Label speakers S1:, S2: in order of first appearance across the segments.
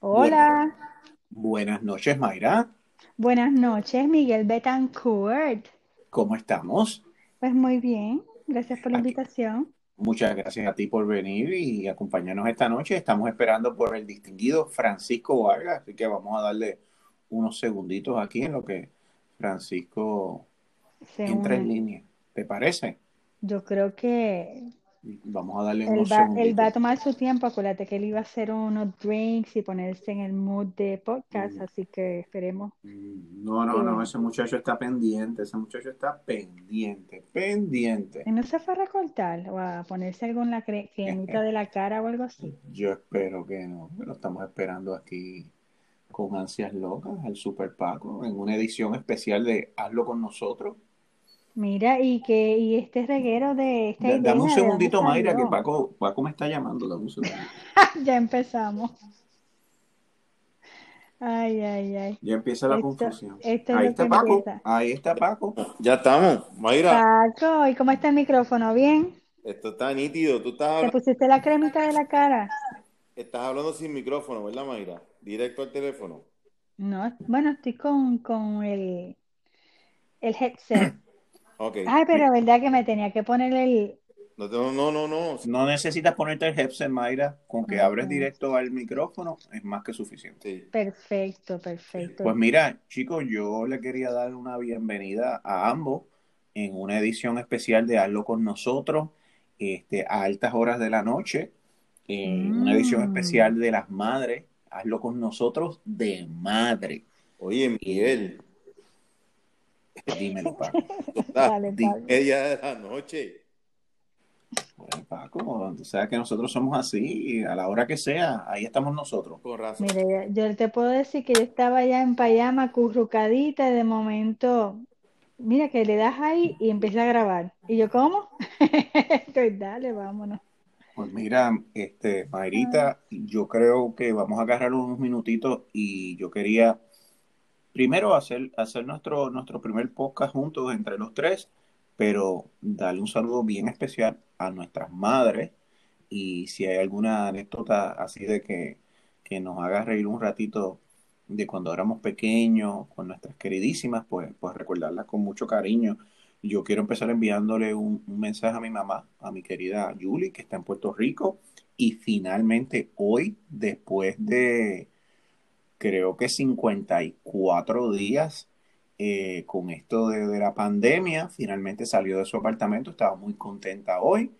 S1: Hola.
S2: Buenas noches, Mayra.
S1: Buenas noches, Miguel Betancourt.
S2: ¿Cómo estamos?
S1: Pues muy bien, gracias por la
S2: Aquí.
S1: invitación.
S2: Muchas gracias a ti por venir y acompañarnos esta noche. Estamos esperando por el distinguido Francisco Vargas, así que vamos a darle unos segunditos aquí en lo que Francisco
S1: Se
S2: entra en línea. ¿Te parece?
S1: Yo creo que
S2: Vamos a darle
S1: él
S2: unos
S1: va, él va a tomar su tiempo. Acuérdate que él iba a hacer unos drinks y ponerse en el mood de podcast,
S2: Mm.
S1: así que esperemos.
S2: Mm, No, no, no, ese muchacho está pendiente, ese muchacho está pendiente, pendiente.
S1: ¿Y no se fue a recortar o a ponerse algo en la cre- cremita de la cara o algo así?
S2: Yo espero que no, lo estamos esperando aquí con ansias locas al Super Paco en una edición especial de Hazlo con nosotros.
S1: Mira, y que y este reguero de esta idea,
S2: dame un
S1: ¿de
S2: segundito, Mayra, que? Paco, Paco me está llamando. Dame un segundo.
S1: Ya empezamos. Ay, ay, ay.
S2: Ya empieza la
S1: Esto,
S2: confusión.
S1: esto es
S2: Ahí está Paco,
S1: empieza.
S2: ahí está Paco.
S3: Ya estamos, Mayra.
S1: Paco, ¿y cómo está el micrófono? ¿Bien?
S3: Esto está nítido. Tú estás
S1: ¿Te pusiste la cremita de la cara?
S3: estás hablando sin micrófono, ¿verdad, Mayra? Directo al teléfono.
S1: No, bueno, estoy con, con el, el headset.
S3: Ok.
S1: Ay, pero verdad que me tenía que poner el...
S3: No, no, no, no. no.
S2: Necesitas ponerte el headset, Mayra. Con que
S1: Ok.
S2: abres directo al micrófono es más que suficiente.
S3: Sí.
S1: Perfecto, perfecto.
S2: Pues mira, chicos, yo le quería dar una bienvenida a ambos en una edición especial de Hazlo con nosotros, este, a altas horas de la noche, en una edición
S1: Mm.
S2: especial de las madres, Hazlo con nosotros de madre.
S3: Oye, Miguel,
S2: Dímelo, Paco.
S1: Dale,
S3: y media de la noche.
S2: Bueno, Paco, tú sabes que nosotros somos así, a la hora que sea, ahí estamos nosotros.
S3: Con razón.
S1: Mire, yo te puedo decir que yo estaba ya en pijama, currucadita, y de momento, mira que le das ahí y empieza a grabar. Y yo, ¿cómo? Pues dale, vámonos.
S2: Pues mira, este, Mayrita, yo creo que vamos a agarrar unos minutitos y yo quería primero hacer, nuestro, nuestro primer podcast juntos entre los tres, pero darle un saludo bien especial a nuestras madres y si hay alguna anécdota así de que, que nos haga reír un ratito de cuando éramos pequeños con nuestras queridísimas, pues, pues recordarlas con mucho cariño. Yo quiero empezar enviándole un, un mensaje a mi mamá, a mi querida Julie, que está en Puerto Rico, y finalmente hoy, después de creo que 54 días eh, con esto de, de la pandemia, finalmente salió de su apartamento, estaba muy contenta hoy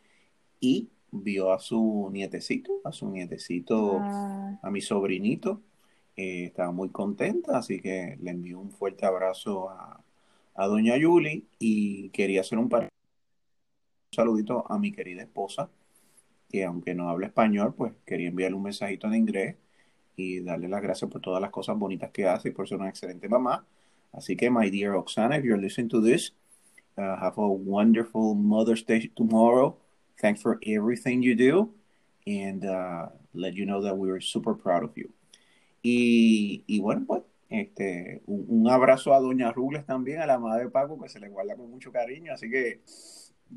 S2: y vio a su nietecito, a su nietecito,
S1: Ah,
S2: a mi sobrinito, eh, estaba muy contenta, así que le envío un fuerte abrazo a, a doña Julie y quería hacer un, par- un saludito a mi querida esposa, que aunque no habla español, pues quería enviarle un mensajito en inglés y darle las gracias por todas las cosas bonitas que hace y por ser una excelente mamá. Así que, my dear Oksana, if you're listening to this, uh, have a wonderful Mother's Day tomorrow. Thanks for everything you do and uh, let you know that we are super proud of you. Y, y bueno, pues, este, un, un abrazo a Doña Rubles también, a la madre de Paco, que se le guarda con mucho cariño. Así que,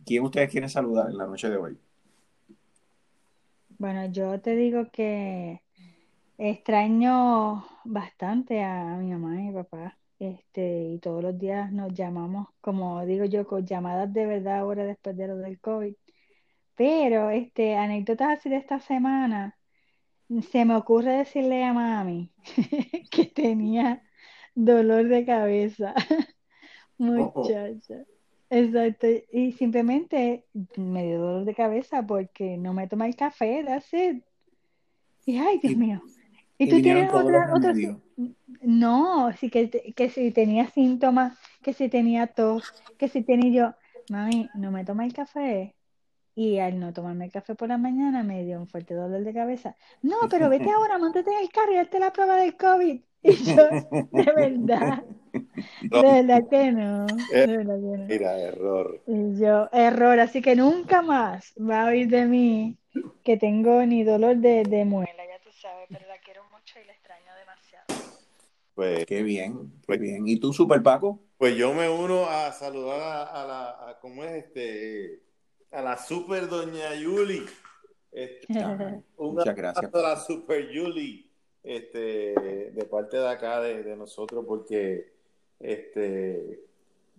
S2: ¿quién ustedes quieren saludar en la noche de hoy?
S1: bueno, yo te digo que extraño bastante a mi mamá y mi papá. Este, y todos los días nos llamamos, como digo yo, con llamadas de verdad ahora después de lo del COVID. Pero, este, anécdotas así de esta semana, se me ocurre decirle a mami que tenía dolor de cabeza. Muchacha. Exacto. Y simplemente me dio dolor de cabeza porque no me tomé el café, that's it. Y ay, Dios mío. ¿Y tú tienes otra,
S2: remedios.
S1: No, sí que, que si tenía síntomas, que si tenía tos, que si tenía yo, mami, no me tomé el café. Y al no tomarme el café por la mañana me dio un fuerte dolor de cabeza. No, pero vete ahora, montate en el carro y hazte la prueba del COVID. Y yo, de verdad,
S3: No,
S1: de verdad que no,
S3: eh,
S1: de verdad que no.
S3: mira, error.
S1: Y yo, error, así que nunca más va a oír de mí que tengo ni dolor de, de muela, ya tú sabes, pero la quiero mucho y la extraño demasiado.
S3: Pues,
S2: Qué bien, qué
S3: pues,
S2: bien. ¿Y tú, Super Paco?
S3: pues yo me uno a saludar a, a la, a, ¿cómo es este? A la super doña Yuli. Este,
S2: muchas gracias,
S3: a la super Yuli. este, de parte de acá, de, de nosotros, porque este,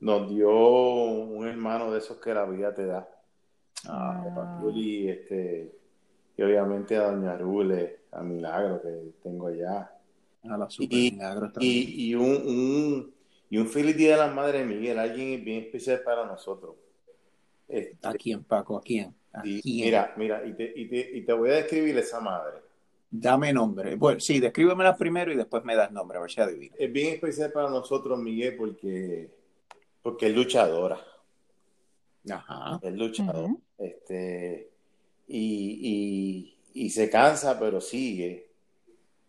S3: nos dio un hermano de esos que la vida te da.
S2: Ah,
S3: A Juli, este, y obviamente a Doña Rule, a Milagro que tengo allá.
S2: A la super
S3: Y-
S2: milagros también.
S3: Y, y un, un- y un feliz día de las madres, Miguel, alguien bien especial para nosotros. Este,
S2: ¿A quién, Paco? ¿A quién? ¿A
S3: y-
S2: quién?
S3: mira, mira, y te, y, te, y te voy a describir esa madre.
S2: Dame nombre. Bueno, sí, descríbemela primero y después me das nombre, a ver si adivino.
S3: Es bien especial para nosotros, Miguel, porque, porque es luchadora.
S2: Ajá.
S3: Es luchador.
S1: Ujú.
S3: Este, y, y, y se cansa, pero sigue.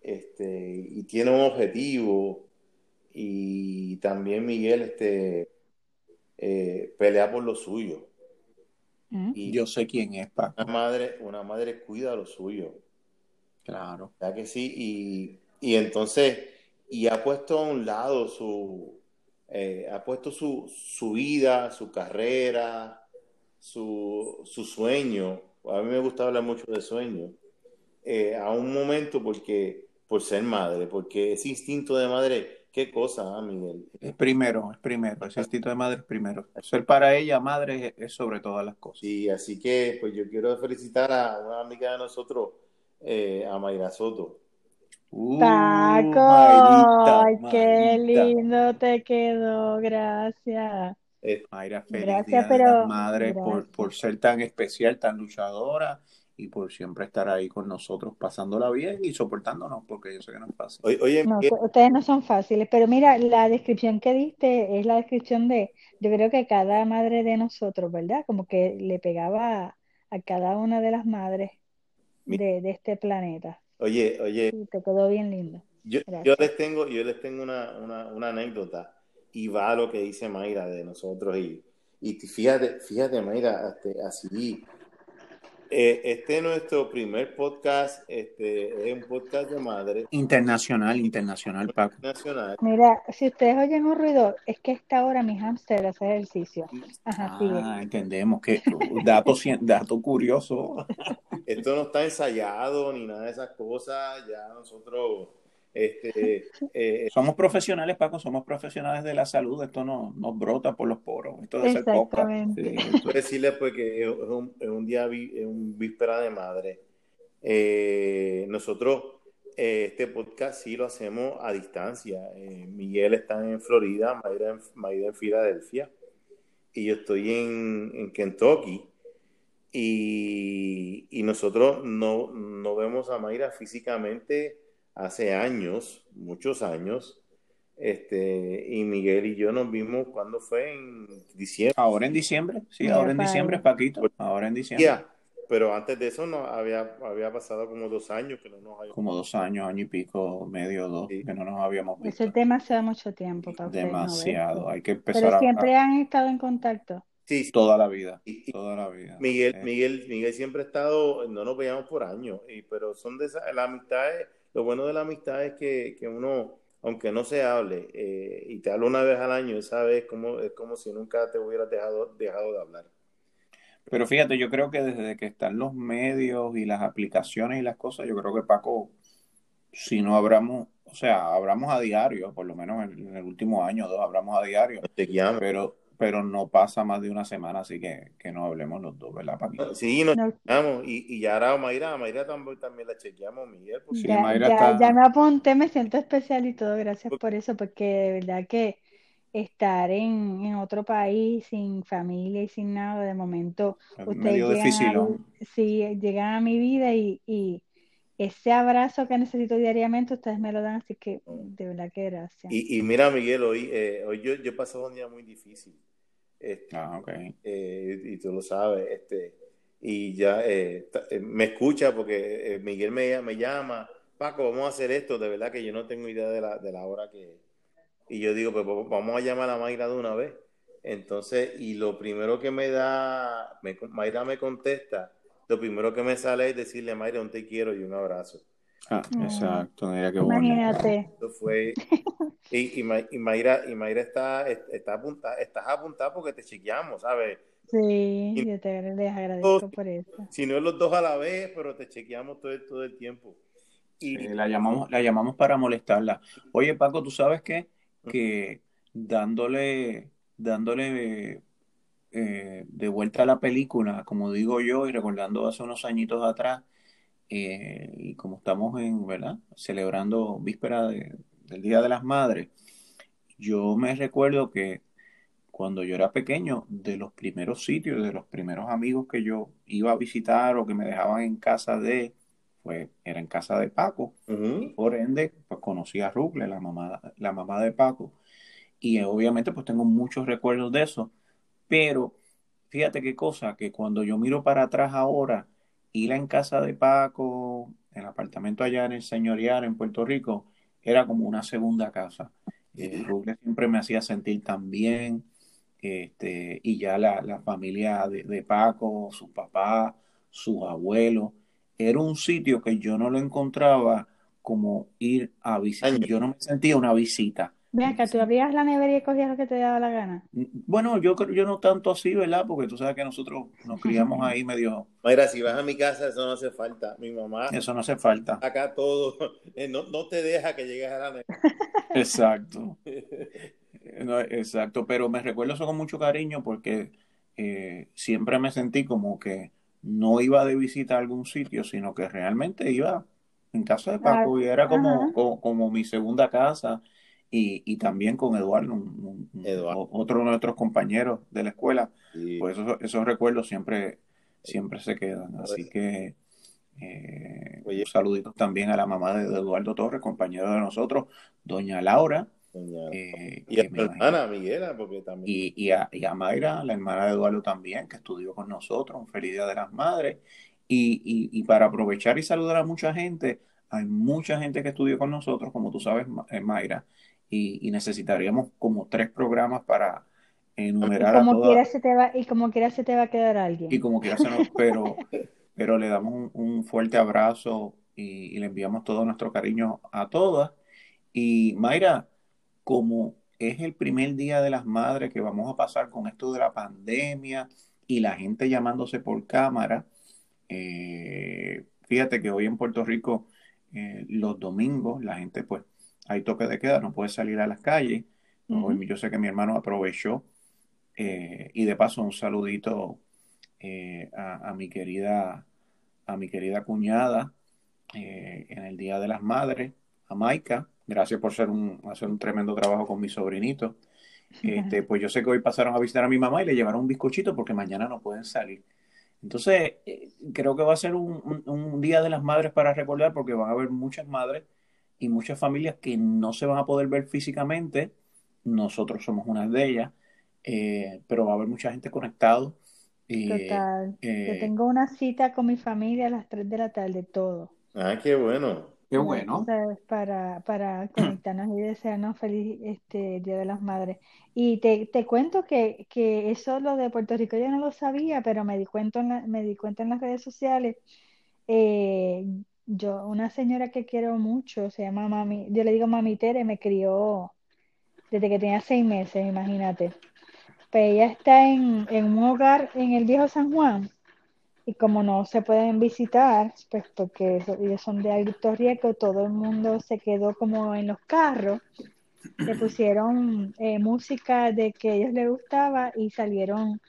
S3: Este, y tiene un objetivo. Y también Miguel este, eh, pelea por lo suyo.
S1: Mm.
S3: Y
S2: Yo sé quién es, Paco.
S3: una madre, una madre cuida lo suyo.
S2: Claro.
S3: ¿Verdad que sí? Y, y entonces, y ha puesto a un lado su, eh, ha puesto su, su vida, su carrera, su, su sueño. A mí me gusta hablar mucho de sueño. eh, a un momento porque, por ser madre, porque ese instinto de madre, qué cosa, ah, Miguel.
S2: Es primero, es primero. Ese instinto de madre es primero. Ser para ella madre es, es sobre todas las cosas.
S3: Sí, así que pues yo quiero felicitar a una amiga de nosotros, eh, a Mayra Soto.
S2: Uh,
S1: Paco,
S2: Mayrita,
S1: ay, qué
S2: Mayrita.
S1: lindo te quedó, gracias.
S3: Eh,
S2: Mayra, feliz
S1: Gracias,
S2: Día de
S1: pero-
S2: las Madres por, por ser tan especial, tan luchadora y por siempre estar ahí con nosotros, pasándola bien y soportándonos, porque yo sé que no es fácil.
S3: oye, oye,
S1: No, ustedes no son fáciles, pero mira, la descripción que diste es la descripción de, yo creo que cada madre de nosotros, ¿verdad? Como que le pegaba a, a cada una de las madres
S3: Mi-
S1: de, de este planeta.
S3: oye, oye,
S1: Sí, te quedó bien lindo.
S3: Yo, yo les tengo, yo les tengo una, una, una anécdota y va a lo que dice Mayra de nosotros y, y fíjate, fíjate Mayra, este, así, eh, este es nuestro primer podcast, este es un podcast de madre
S2: Internacional, internacional, Paco.
S3: nacional.
S1: Mira, si ustedes oyen un ruido, es que esta hora mi hámster hace ejercicio. Ajá, sigue.
S2: Ah, entendemos que dato, cien- dato curioso.
S3: Esto no está ensayado ni nada de esas cosas, ya nosotros, este, eh,
S2: Somos profesionales, Paco, somos profesionales de la salud. Esto no nos brota por los poros. Esto de ser poca.
S1: Exactamente.
S2: Sí,
S3: decirles pues que es un, es un día, vi- es un víspera de madre. Eh, nosotros eh, este podcast sí lo hacemos a distancia. Eh, Miguel está en Florida, Mayra en, Mayra en Filadelfia y yo estoy en, en Kentucky. Y, y nosotros no, no vemos a Mayra físicamente hace años, muchos años. Este, y Miguel y yo nos vimos cuando fue en diciembre.
S2: Ahora en diciembre, sí, ahora en diciembre, Paquito. Ahora en diciembre.
S3: Ya, pero antes de eso no había, había pasado como dos años que no nos habíamos
S2: Como dos años, año y pico, medio, dos,
S3: Sí.
S2: que no nos habíamos
S1: Eso
S2: visto.
S1: es demasiado mucho tiempo.
S2: Demasiado. Hay que empezar
S1: Pero
S2: a-
S1: siempre
S2: a,
S1: han estado en contacto.
S3: Sí, sí.
S2: toda la vida.
S3: Y- y
S2: Toda la vida.
S3: Miguel,
S2: Eh,
S3: Miguel, Miguel siempre ha estado, no nos veíamos por años, y, pero son de esas, la amistad, es- lo bueno de la amistad es que, que uno, aunque no se hable, eh, y te habla una vez al año, esa vez como, es como si nunca te hubieras dejado, dejado de hablar.
S2: Pero fíjate, yo creo que desde que están los medios y las aplicaciones y las cosas, yo creo que Paco, si no hablamos, o sea, hablamos a diario, por lo menos en, en el último año o dos hablamos a diario,
S3: chequeamos.
S2: pero, pero no pasa más de una semana, así que, que no hablemos los dos, ¿verdad, Paquito?
S3: Sí, nos
S1: No,
S3: chequeamos, y, y ya ahora a Mayra, a Mayra también, también la chequeamos, Miguel, porque
S2: Sí,
S1: ya,
S2: Mayra
S1: ya,
S2: está-
S1: ya me apunté, me siento especial y todo, gracias por eso, porque de verdad que estar en, en otro país sin familia y sin nada, de momento
S2: Es
S1: ustedes
S2: medio
S1: llegan
S2: difícil,
S1: a, sí, llegan a mi vida y, y ese abrazo que necesito diariamente, ustedes me lo dan, así que de verdad que gracias.
S3: Y, y mira, Miguel, hoy, eh, hoy yo, yo he pasado un día muy difícil. Este,
S2: Ah, ok.
S3: eh, y tú lo sabes, este, y ya eh, eh, me escucha porque eh, Miguel me, me llama, Paco, vamos a hacer esto, de verdad que yo no tengo idea de la, de la hora que... Y yo digo, pues vamos- vamos a llamar a Mayra de una vez. Entonces, y lo primero que me da, me- Mayra me contesta, lo primero que me sale es decirle, Mayra, un te quiero y un abrazo.
S2: Ah,
S1: Mm.
S2: exacto, mira qué bonito.
S1: Imagínate,
S3: Eso fue. Y, y, Ma- y Mayra, y Mayra está, está apuntada, estás apuntada porque te chequeamos, ¿sabes?
S1: sí,
S3: Y-
S1: yo te les agradezco por eso.
S3: Si no es los dos a la vez, pero te chequeamos todo el, todo el tiempo.
S2: y... la, llamamos, la llamamos para molestarla. Oye, Paco, ¿tú sabes qué? Que dándole, dándole eh, de vuelta a la película, como digo yo, y recordando hace unos añitos atrás, eh, y como estamos en, ¿verdad? Celebrando víspera del Día de las Madres, yo me recuerdo que cuando yo era pequeño, de los primeros sitios, de los primeros amigos que yo iba a visitar o que me dejaban en casa de, pues era en casa de Paco. Por ende, pues conocí a Ruble, la mamá, la mamá de Paco. Y obviamente pues tengo muchos recuerdos de eso. Pero fíjate qué cosa, que cuando yo miro para atrás ahora, ir en casa de Paco, en el apartamento allá en el señorial en Puerto Rico, era como una segunda casa. Eh, siempre me hacía sentir tan bien este, y ya la, familia de, Paco, su papá, sus abuelos, era un sitio que yo no lo encontraba como ir a visitar, yo no me sentía una visita.
S1: Mira, que tú abrías la nevera y cogías lo que te daba la gana.
S2: Bueno, yo yo no tanto así, ¿verdad? Porque tú sabes que nosotros nos criamos ahí medio.
S3: Mira, si vas a mi casa, eso no hace falta. Mi mamá.
S2: Eso no hace falta.
S3: Acá todo. Eh, no, no te deja que llegues a la nevera.
S2: Exacto. exacto, pero me recuerdo eso con mucho cariño porque eh, siempre me sentí como que no iba de visita a algún sitio, sino que realmente iba en casa de Paco y era como, como, mi segunda casa y, y también con Eduardo, otro de nuestros compañeros de la escuela. Pues esos, esos recuerdos siempre, siempre se quedan. Así que eh, un saludito también a la mamá de Eduardo Torres, compañero de nosotros, doña Laura,
S3: eh, y a mi hermana Miguela, porque también.
S2: Y, a, Mayra, la hermana de Eduardo también, que estudió con nosotros, un feliz día de las madres. Y, para aprovechar y saludar a mucha gente, hay mucha gente que estudió con nosotros, como tú sabes, eh, Mayra, y, necesitaríamos como tres programas para enumerar
S1: como a todas. se te va, y como quiera se te va a quedar alguien.
S2: Y como quiera se nos, pero, pero le damos un, fuerte abrazo y, y le enviamos todo nuestro cariño a todas. Y Mayra, como es el primer día de las madres que vamos a pasar con esto de la pandemia y la gente llamándose por cámara, eh, fíjate que hoy en Puerto Rico eh, los domingos la gente pues hay toque de queda, no puede salir a las calles. yo sé que mi hermano aprovechó eh, y de paso un saludito a, a, mi querida a mi querida cuñada en el Día de las Madres, a Maika, Gracias por ser un, hacer un tremendo trabajo con mi sobrinito. Este, pues yo sé que hoy pasaron a visitar a mi mamá y le llevaron un bizcochito porque mañana no pueden salir. Entonces, eh, creo que va a ser un, un, día de las madres para recordar porque van a haber muchas madres y muchas familias que no se van a poder ver físicamente. Nosotros somos una de ellas, eh, pero va a haber mucha gente conectado.
S1: Total. yo eh, tengo una cita con mi familia a las 3 de la tarde, todo.
S3: Ah, qué bueno.
S2: Qué bueno.
S1: Para, para conectarnos y desearnos feliz este Día de las Madres. Y te, te cuento que, que, eso lo de Puerto Rico yo no lo sabía, pero me di cuenta en, me di cuenta en las redes sociales. Eh, yo, una señora que quiero mucho, se llama Mami, yo le digo Mami Tere, me crió desde que tenía seis meses, imagínate. Pues ella está en, en un hogar en el viejo San Juan y como no se pueden visitar, pues porque ellos son de alto riesgo, todo el mundo se quedó como en los carros, le pusieron eh, música de que a ellos les gustaba y salieron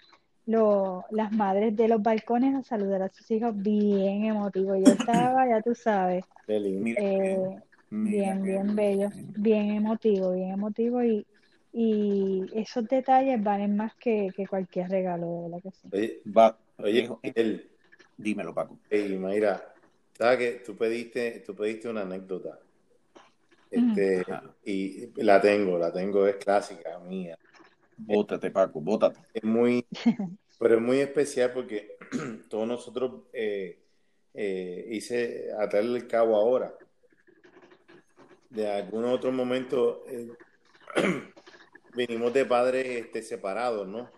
S1: las madres de los balcones a saludar a sus hijos bien emotivo. Yo estaba, ya tú sabes, eh, bien, bien bello, bien emotivo, bien emotivo y, y esos detalles valen más que, cualquier regalo, de la que
S3: sí. va, Oye,
S2: el, dímelo, Paco.
S3: Hey, Mayra, ¿sabes que tú pediste, tú pediste una anécdota? Este, y la tengo, la tengo, es clásica mía.
S2: Bótate, Paco, bótate.
S3: Es muy, pero es muy especial porque todos nosotros eh, eh, hice atarle el cabo ahora. De algún otro momento eh, venimos de padres este, separados, ¿no?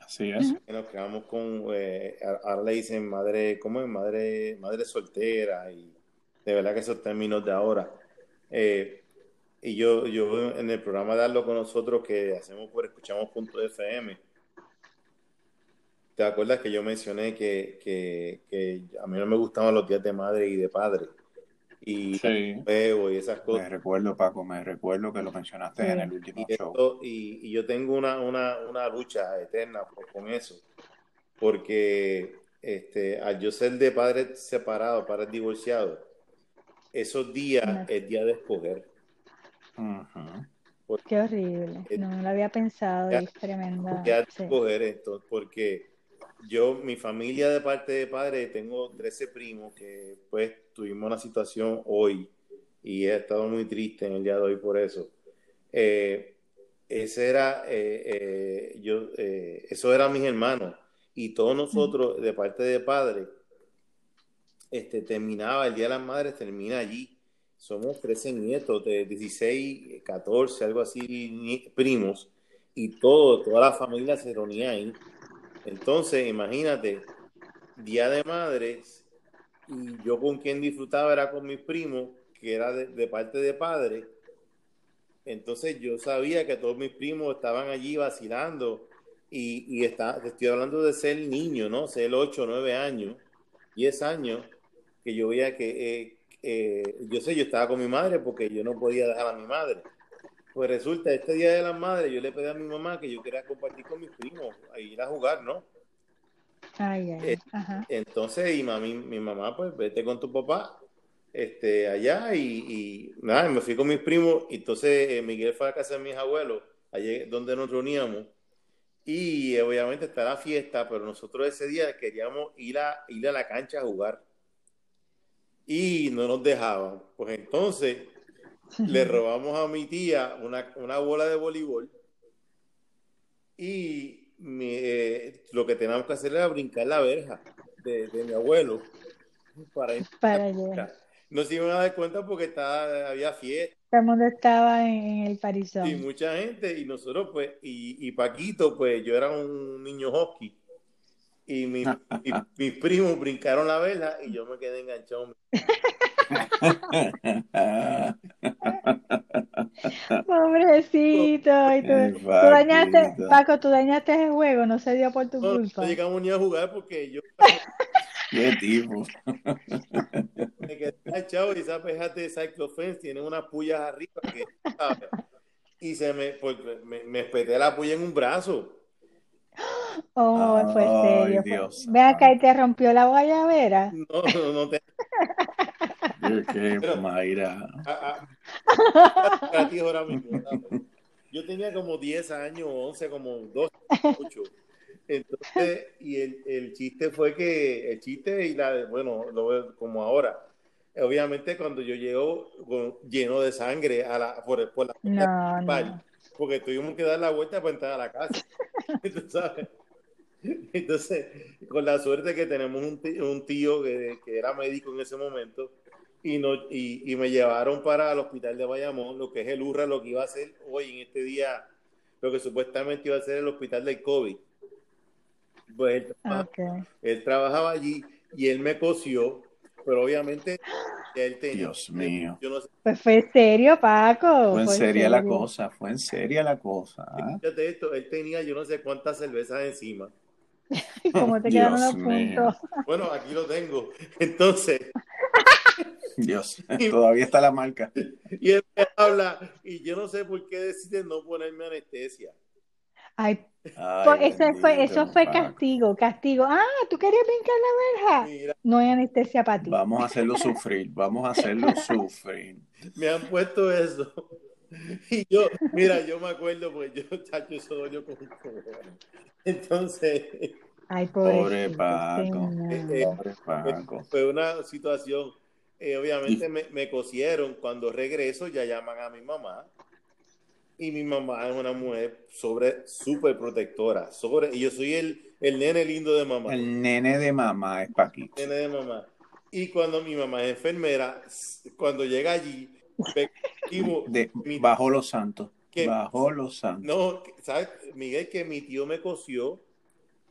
S2: Así es.
S3: nos quedamos con, eh, ahora le dicen madre, ¿cómo es? Madre, madre soltera y de verdad que esos términos de ahora. Eh, y yo, yo en el programa de Darlo con nosotros que hacemos por Escuchamos Punto FM, ¿te acuerdas que yo mencioné que, que, que, a mí no me gustaban los días de madre y de padre? y
S2: Sí.
S3: y esas cosas.
S2: Me recuerdo, Paco, me recuerdo que lo mencionaste
S1: Sí.
S2: en el último
S3: Y,
S2: show.
S3: y, y yo tengo una, una, una lucha eterna por- con eso, porque este, al yo ser de padres separados, padres divorciados, esos días es día de escoger.
S2: Ujú.
S1: Qué horrible. No, no lo había pensado
S3: Ya-
S1: y es tremenda.
S3: De
S1: sí.
S3: escoger esto, porque yo, mi familia de parte de padre, tengo 13 primos que pues tuvimos una situación hoy y he estado muy triste en el día de hoy por eso. Eh, ese era, eh, eh, yo, eh, eso eran mis hermanos y todos nosotros de parte de padre, este, terminaba el Día de las Madres, termina allí. Somos 13 nietos de 16, 14, algo así, primos, y todo, toda la familia se reunía ahí. Entonces, imagínate, Día de Madres, y yo con quien disfrutaba era con mis primos, que era de, parte de padre. Entonces yo sabía que todos mis primos estaban allí vacilando y, y está, estoy hablando de ser niño, ¿no? Ser 8, 9 años, 10 años, que yo veía que, eh, eh, yo sé, yo estaba con mi madre porque yo no podía dejar a mi madre. Pues resulta, este Día de las Madres, yo le pedí a mi mamá que yo quería compartir con mis primos, a ir a jugar, ¿no?
S1: Ay, ay,
S3: Eh,
S1: ajá.
S3: Entonces, y mami, mi mamá, pues vete con tu papá este, allá y, y nada, me fui con mis primos. Y entonces eh, Miguel fue a casa de mis abuelos, allí donde nos reuníamos. Y eh, obviamente está la fiesta, pero nosotros ese día queríamos ir a, ir a la cancha a jugar. Y no nos dejaban. Pues entonces le robamos a mi tía una, una bola de voleibol y mi, eh, lo que teníamos que hacer era brincar la verja de, de mi abuelo para.
S1: Para allá.
S3: No se iban a dar cuenta porque estaba, había fiesta
S1: Todo el mundo estaba en, el
S3: y
S1: parizón.
S3: mucha gente y nosotros pues y, y Paquito pues yo era un niño hockey y mi- mi- mis primos brincaron la verja y yo me quedé enganchado
S1: Pobrecito. Y tú, dañaste. Paco, tú dañaste el juego, no se dio por tu
S3: no,
S1: culpa.
S3: no llegamos ni a jugar porque yo
S2: Qué tipo.
S3: me quedé enganchado y esa peja de Cyclofence tiene unas pullas arriba que, ¿sabes? y se me, pues, me, me espeté la puya en un brazo.
S1: Oh, fue serio. fue-
S2: Dios
S1: Ve acá y te rompió la guayabera.
S3: No, no, no te.
S2: Qué
S3: Pero-
S2: Mayra.
S3: a- a- a ti ahora mismo. Yo tenía como 10 años, 11, como 12, 8. Entonces, y el, el chiste fue que, el chiste y la, bueno, lo veo como ahora. Obviamente cuando yo llego con- lleno de sangre a la, por, por la
S1: No, no.
S3: Porque tuvimos que dar la vuelta para entrar a la casa. ¿Tú sabes? Entonces, con la suerte que tenemos un tío, un tío que, que era médico en ese momento y, no, y, y me llevaron para el hospital de Bayamón, lo que es el URRA, lo que iba a ser hoy en este día, lo que supuestamente iba a ser el hospital del COVID. Pues él,
S1: Ok.
S3: él trabajaba allí y él me cosió, pero obviamente él tenía...
S2: Dios mío.
S3: Yo no sé,
S1: Pues fue serio, Paco.
S2: Fue en
S1: fue
S2: seria la cosa, fue en seria la cosa. ¿ah?
S3: fíjate esto, él tenía yo no sé cuántas cervezas encima.
S1: ¿Y cómo te quedaron
S2: Dios
S1: los
S2: mío.
S1: puntos?
S3: Bueno, aquí lo tengo. Entonces,
S2: Dios, todavía está la marca.
S3: y él me habla, y yo no sé por qué decide no ponerme anestesia.
S1: Ay,
S2: Ay,
S1: pues eso fue, eso fue
S2: Paco.
S1: castigo, castigo. Ah, ¿tú querías brincar la verja?
S3: Mira,
S1: No hay anestesia para ti.
S2: Vamos a hacerlo sufrir, vamos a hacerlo sufrir.
S3: me han puesto eso. Y yo, mira, yo me acuerdo, pues yo, chacho, eso dolió con. Entonces,
S1: Ay,
S2: Pobre Paco.
S1: señor.
S3: Eh,
S2: Pobre Paco.
S3: fue una situación. eh, obviamente me, me cosieron. Cuando regreso, ya llaman a mi mamá. Y mi mamá es una mujer sobre súper protectora. Sobre, y yo soy el, el nene lindo de mamá.
S2: El nene de mamá es Paquito.
S3: nene de mamá. Y cuando mi mamá es enfermera, cuando llega allí,
S2: De,
S3: mi-
S2: bajo los santos. Bajo los santos.
S3: no, ¿sabes? Miguel, que mi tío me cosió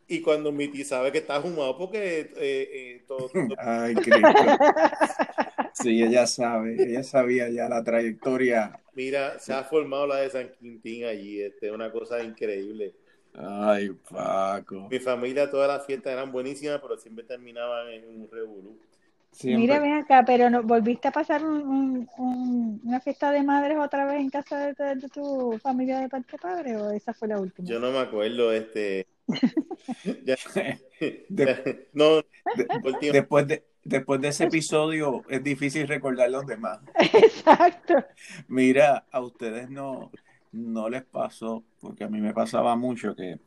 S3: y cuando mi tío sabe que está fumado porque eh, eh, todo, todo-
S2: Ay, Cristo. Sí, ella sabe, ella sabía ya la trayectoria.
S3: mira, se ha formado la de San Quintín allí, este, una cosa increíble.
S2: Ay, Paco.
S3: Mi familia, todas las fiestas eran buenísimas, pero siempre terminaban en un revolú.
S2: Siempre.
S1: Mira, ven acá, pero no, ¿volviste a pasar un, un- un- una fiesta de madres otra vez en casa de, de- de tu familia de parte de padre o esa fue la última?
S3: Yo no me acuerdo, este. ya-
S2: De-
S3: no,
S2: después, de, después de ese episodio es difícil recordar los demás.
S1: Exacto.
S2: Mira, a ustedes no, no les pasó, porque a mí me pasaba mucho que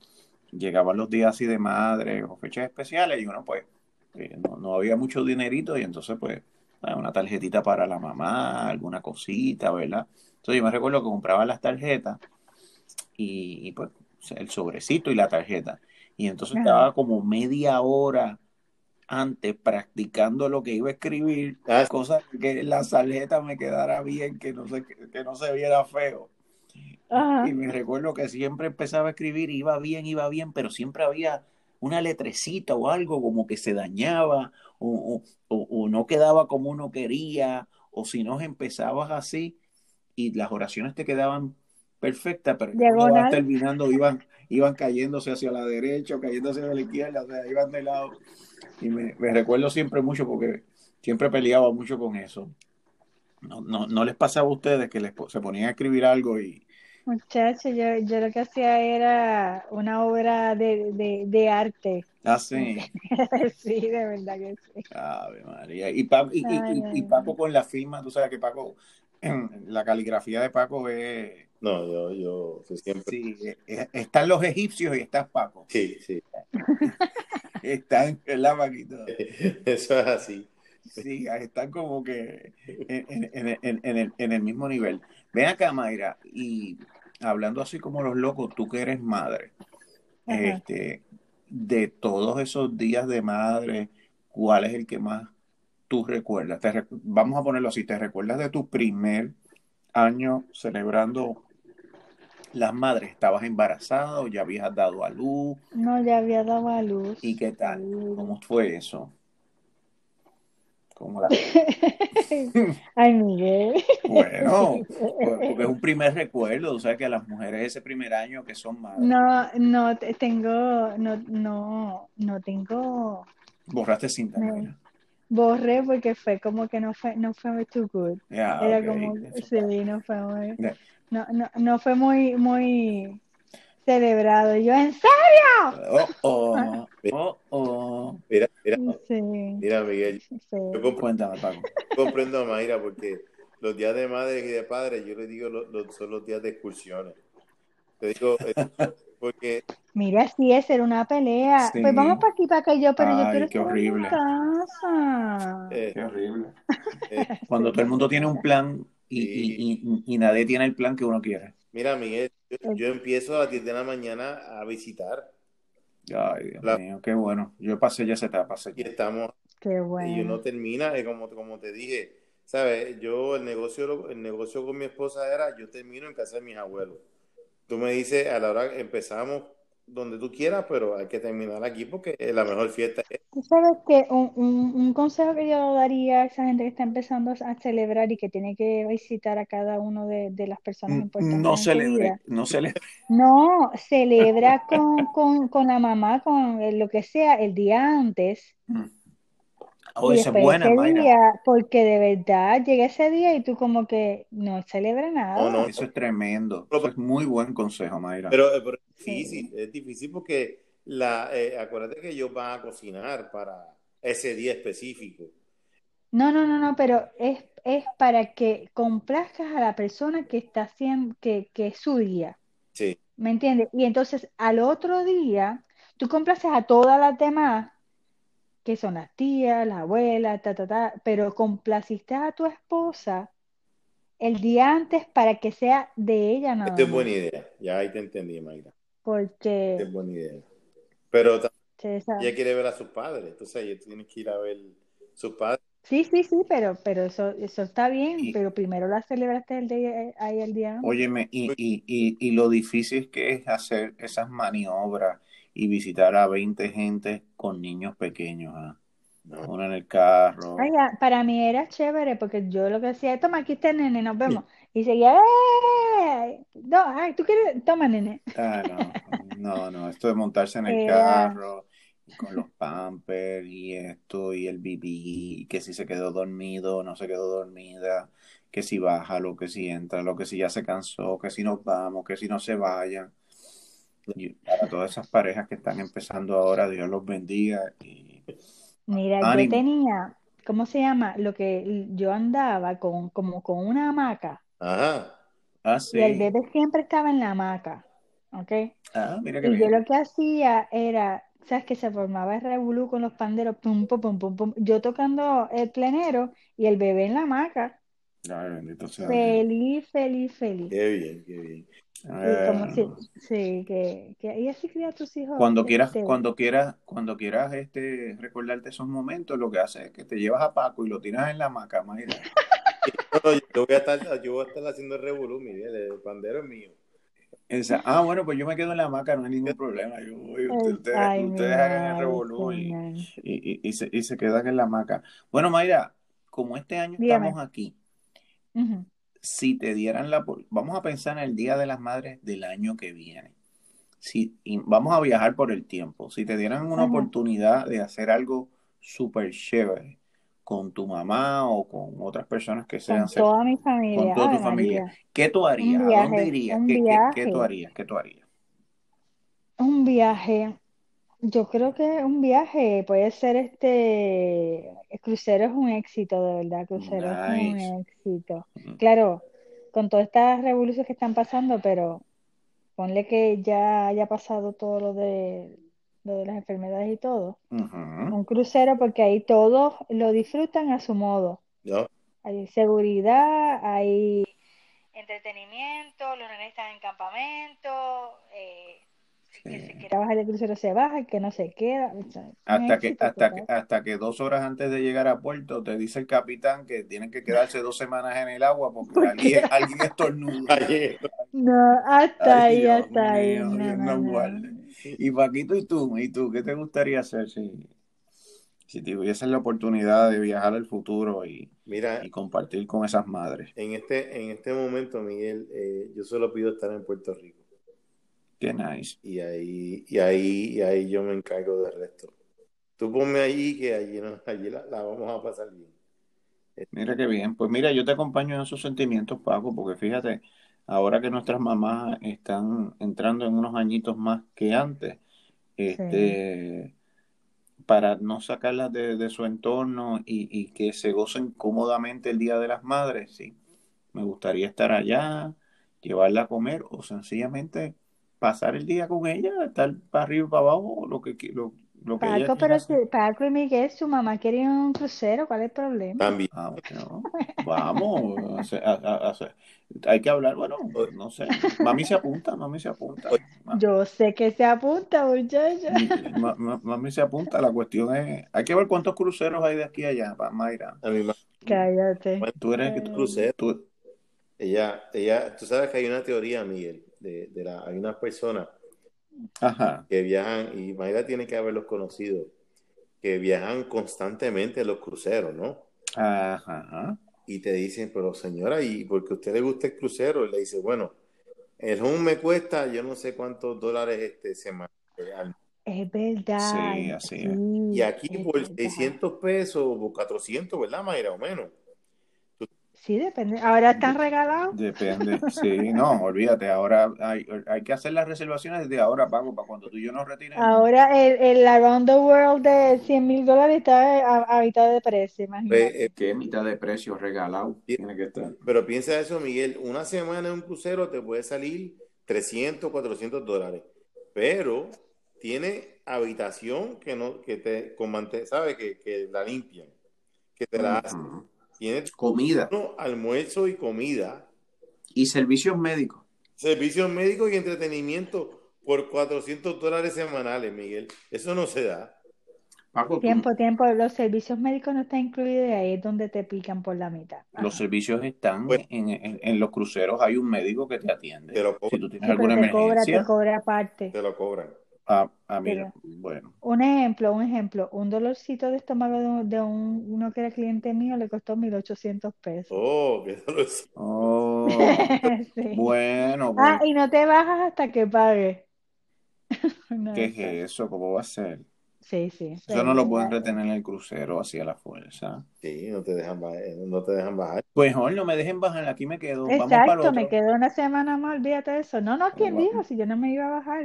S2: llegaban los días así de madre o fechas especiales y uno pues eh, no, no había mucho dinerito y entonces pues eh, una tarjetita para la mamá, alguna cosita, ¿verdad? Entonces yo me recuerdo que compraba las tarjetas y, y, pues el sobrecito y la tarjeta. Y entonces estaba como media hora antes practicando lo que iba a escribir,
S3: Ah,
S2: cosa que en la tarjeta me quedara bien, que no se, que no se viera feo.
S1: Ajá.
S2: Y me recuerdo que siempre empezaba a escribir, iba bien, iba bien, pero siempre había una letrecita o algo como que se dañaba o, o- o- o no quedaba como uno quería, o si no empezabas así y las oraciones te quedaban perfectas, pero vas terminando iban, iban cayéndose hacia la derecha o cayéndose hacia la izquierda, o sea, iban de lado. Y me, me recuerdo siempre mucho porque siempre peleaba mucho con eso. No, no, no les pasaba a ustedes que les, se ponían a escribir algo y,
S1: Muchacho, yo, yo lo que hacía era una obra de, de, de arte.
S2: Así.
S1: Sí, de verdad que sí.
S2: Ave María. Y, Pa- y, y-
S1: Ay,
S2: y- Paco con la firma, tú sabes que Paco, la caligrafía de Paco es.
S3: no, yo, yo sí, siempre.
S2: Sí, es- están los egipcios y estás Paco.
S3: Sí, sí.
S2: Están en la Paquito.
S3: Eso es así.
S2: Sí, están como que en, en- en- en el, en el mismo nivel. Ven acá, Mayra, y hablando así como los locos, tú que eres madre,
S1: Ajá.
S2: este, de todos esos días de madre, ¿cuál es el que más tú recuerdas? Te vamos a ponerlo así, ¿te recuerdas de tu primer año celebrando las madres? ¿Estabas embarazada o ya habías dado a luz?
S1: No, ya había dado a luz.
S2: ¿Y qué tal? ¿Cómo fue eso? ¿Cómo la...
S1: Ay, Miguel.
S2: Bueno, porque es un primer recuerdo, o sea que a las mujeres ese primer año que son madres,
S1: No, no te- tengo, no, no, no tengo,
S2: borraste cinta,
S1: No. Borré porque fue como que no fue, no fue muy too good.
S2: Ya,
S1: Era
S2: ok,
S1: como, sí, no fue muy,
S2: Ya.
S1: No, no, no fue muy, muy celebrado. Yo, ¿en serio?
S2: Oh, oh, oh, oh.
S3: Mira, mira,
S1: Sí,
S3: mira, Miguel.
S1: sí.
S3: Yo compro-
S2: Cuéntame, Paco.
S3: comprendo a Mayra porque los días de madres y de padres, yo les digo, lo- lo- son los días de excursiones. Te digo, eh, porque
S1: Mira, sí, esa era una pelea.
S2: Sí.
S1: Pues vamos para aquí, para acá, yo, pero yo
S2: Ay,
S1: quiero
S2: qué
S1: estar en mi
S2: horrible.
S1: casa.
S3: eh,
S2: Qué horrible.
S3: eh,
S2: Cuando todo el mundo tiene un plan y, y, y, y nadie tiene el plan que uno quiere.
S3: mira, Miguel, yo, yo empiezo a las 10 de la mañana a visitar
S2: Ay, Dios
S3: La-
S2: mío, qué bueno. Yo pasé ya esa etapa,
S3: y estamos
S1: Qué
S3: y uno
S1: bueno.
S3: termina, eh, como, como te dije, ¿sabes? Yo el negocio, lo- el negocio con mi esposa era, yo termino en casa de mis abuelos. Tú me dices, a la hora empezamos donde tú quieras, pero hay que terminar aquí porque la mejor fiesta es
S1: Tú sabes que un, un, un consejo que yo daría a esa gente que está empezando a celebrar y que tiene que visitar a cada uno de, de las personas importantes
S2: No celebre, no celebre.
S1: No, celebra con, con, con la mamá, con lo que sea, el día antes.
S2: Oh,
S1: Y
S2: esa es buena,
S1: ese día, porque de verdad llega ese día y tú como que no celebra nada.
S3: No, no.
S2: Eso es tremendo. Eso es muy buen consejo, Mayra.
S3: Pero, eh, pero es
S1: Sí.
S3: difícil, es difícil porque la, eh, acuérdate que ellos van a cocinar para ese día específico.
S1: No, no, no, no, pero es, es para que complazcas a la persona que está haciendo, que, que es su día.
S3: Sí,
S1: ¿Me entiendes? Y entonces al otro día, tú complaces a todas las demás, que son las tías, las abuelas, ta, ta, ta, pero complaciste a tu esposa el día antes para que sea de ella nada
S3: esta es buena idea. Ya ahí te entendí, Mayra. Esta
S1: Porque
S3: es buena idea. Pero también ella quiere ver a sus padres, entonces ella tiene que ir a ver sus padres.
S1: sí, sí, sí, pero, pero eso, eso está bien,
S2: Y-
S1: pero primero la celebraste el día, ahí el día antes.
S2: Óyeme, y, y, y, y lo difícil que es hacer esas maniobras y visitar a 20 gente con niños pequeños, ¿ah?
S3: No.
S2: Uno en el carro.
S1: Ay, para mí era chévere porque yo lo que hacía, toma, aquí está nene, nos vemos. Y seguía, ¡eh! No, ay, ¿tú quieres? Toma, nene.
S2: Ah, no, no, no, esto de montarse en el
S1: Era-
S2: carro con los pampers y esto y el BB, que si se quedó dormido, no se quedó dormida, que si baja, lo que si entra, lo que si ya se cansó, que si nos vamos, que si no se vayan. Y para todas esas parejas que están empezando ahora, Dios los bendiga. Y
S1: Mira, yo tenía, ¿cómo se llama? Lo que yo andaba con, como con una hamaca
S3: Ajá.
S2: Ah,
S1: y el bebé siempre estaba en la hamaca, ¿ok?
S2: Ah, mira qué
S1: Y yo lo que hacía era, ¿sabes? Que se formaba el revolú con los panderos, pum, pum, pum, pum, pum. Yo tocando el plenero y el bebé en la hamaca,
S2: Ay, bendito sea
S1: feliz, feliz, feliz.
S3: Qué bien, qué bien.
S1: Y como si,
S2: Eh,
S1: sí, que, que y así cría a tus hijos,
S2: Cuando quieras, cuando quieras, cuando quieras este, recordarte esos momentos, lo que haces es que te llevas a Paco y lo tiras en la hamaca, Mayra.
S3: Yo voy a estar, yo voy a estar haciendo el revolú, Miguel, el pandero es mío.
S2: Esa- ah, bueno, pues yo me quedo en la hamaca, no hay ningún problema. Yo voy, ustedes,
S1: ay,
S2: hagan el revolú y,
S1: señor.
S2: y, y- y se, y se quedan en la hamaca. Bueno, Mayra, como este año
S1: Dígame.
S2: estamos aquí,
S1: Ujú.
S2: Si te dieran la... Vamos a pensar en el Día de las Madres del año que viene. Si, y vamos a viajar por el tiempo. Si te dieran una oportunidad de hacer algo súper chévere con tu mamá o con otras personas que sean
S1: Con toda mi
S2: con
S1: familia,
S2: toda tu familia,
S1: María.
S2: ¿qué tú harías? ¿A dónde irías? ¿Qué, qué, qué tú harías? ¿Qué tú harías?
S1: un viaje. Yo creo que un viaje puede ser este, el crucero es un éxito, de verdad, crucero es un
S2: Nice.
S1: éxito.
S2: Mm,
S1: Claro, con todas estas revoluciones que están pasando, pero ponle que ya haya pasado todo lo de, lo de las enfermedades y todo.
S2: ujú.
S1: Un crucero porque ahí todos lo disfrutan a su modo. Hay seguridad, hay entretenimiento, los nenes están en campamento, eh, que se
S2: Sí.
S1: quiera bajar del crucero se baja, el que no se queda. o sea, un
S2: Hasta que, hasta que, hasta que dos horas antes de llegar a puerto te dice el capitán que tienen que quedarse dos semanas en el agua porque alguien, alguien estornuda.
S1: No, hasta
S2: Ay,
S1: ahí,
S2: Dios
S1: hasta ahí.
S2: mío,
S1: No,
S2: Dios
S1: no.
S2: Y Paquito, ¿y tú? ¿Y tú? ¿Qué te gustaría hacer si, si tuvieses la oportunidad de viajar al futuro y,
S3: Mira,
S2: y compartir con esas madres?
S3: en este, en este momento, Miguel, eh, yo solo pido estar en Puerto Rico.
S2: Qué nice.
S3: Y ahí, y ahí, y ahí yo me encargo del resto. Tú ponme allí que allí, no- allí la, la vamos a pasar bien.
S2: Mira qué bien. Pues mira, yo te acompaño en esos sentimientos, Paco, porque fíjate, ahora que nuestras mamás están entrando en unos añitos más que antes,
S1: Sí.
S2: este, para no sacarlas de, de su entorno y, y que se gocen cómodamente el Día de las Madres, sí. Me gustaría estar allá, llevarla a comer o sencillamente pasar el día con ella, estar para arriba y para abajo, lo que, lo, lo que ella
S1: Paco, pero si Paco y Miguel, su mamá quiere ir a un crucero, ¿cuál es el problema?
S3: También.
S2: Ah, bueno, vamos, a hacer- a- a- a hacer- hay que hablar, bueno, no sé, mami se apunta, mami se apunta,
S1: Yo sé que se apunta, muchacha.
S2: mi- ma- ma- mami se apunta, la cuestión es, hay que ver cuántos cruceros hay de aquí a allá, pa- Mayra,
S1: Cállate.
S2: tú eres,
S1: Ay.
S3: crucero.
S2: tú,
S3: Ella, ella, tú sabes que hay una teoría, Miguel, de, de la, hay unas personas
S2: ajá,
S3: que viajan, y Mayra tiene que haberlos conocido, que viajan constantemente en los cruceros, ¿no?
S2: ajá.
S3: Y te dicen, pero señora, ¿y porque a usted le gusta el crucero? Y le dice, bueno, el home me cuesta yo no sé cuántos dólares este semana.
S1: Es verdad.
S2: Sí, así es.
S1: sí,
S3: Y aquí
S1: es
S3: por
S1: verdad.
S3: 600 pesos o 400, ¿verdad, Mayra? O menos.
S1: Sí, depende. Ahora están regalados.
S2: Depende, sí, no, olvídate, ahora hay, hay que hacer las reservaciones desde ahora, Paco, para cuando tú y yo nos retiremos.
S1: Ahora el, el Around the World de 100 mil dólares está a, a mitad de precio, imagínate.
S3: eh,
S2: ¿Qué mitad de precio regalado tiene que estar?
S3: pero piensa eso, Miguel, una semana en un crucero te puede salir 300, 400 dólares, pero tiene habitación que no, que te, con ¿sabes? Que, que la limpian, que te la hacen. Tiene
S2: Comida
S3: turno, almuerzo y comida,
S2: y servicios médicos.
S3: servicios médicos y entretenimiento por 400 dólares semanales, Miguel. Eso no se da.
S2: Paco, tú-
S1: Tiempo, tiempo. Los servicios médicos no están incluidos y ahí es donde te pican por la mitad. Ajá.
S2: los servicios están
S3: Bueno.
S2: en, en- en los cruceros, hay un médico que te atiende.
S3: Te lo
S2: Si tú tienes
S1: Sí,
S2: alguna
S1: pero te cobra, te cobra aparte.
S3: te lo cobran.
S2: Ah, ah, mira, bueno,
S1: Un ejemplo, un ejemplo. Un dolorcito de estómago de, un, de un- uno que era cliente mío le costó 1.800 pesos.
S3: Oh, qué dolorcito.
S2: oh,
S1: Sí.
S2: bueno,
S1: Ah, y no te bajas hasta que pagues. No,
S2: ¿qué es eso? ¿Cómo va a ser?
S1: Sí, sí.
S2: Eso no lo pueden retener en el crucero hacia la fuerza.
S3: Sí, no te dejan bajar. No te dejan bajar.
S2: Pues hoy no me dejen bajar, aquí me quedo.
S1: Exacto,
S2: Vamos para el otro.
S1: me quedo una semana más, olvídate de eso. No, no, ¿quién dijo? Si yo no me iba a bajar.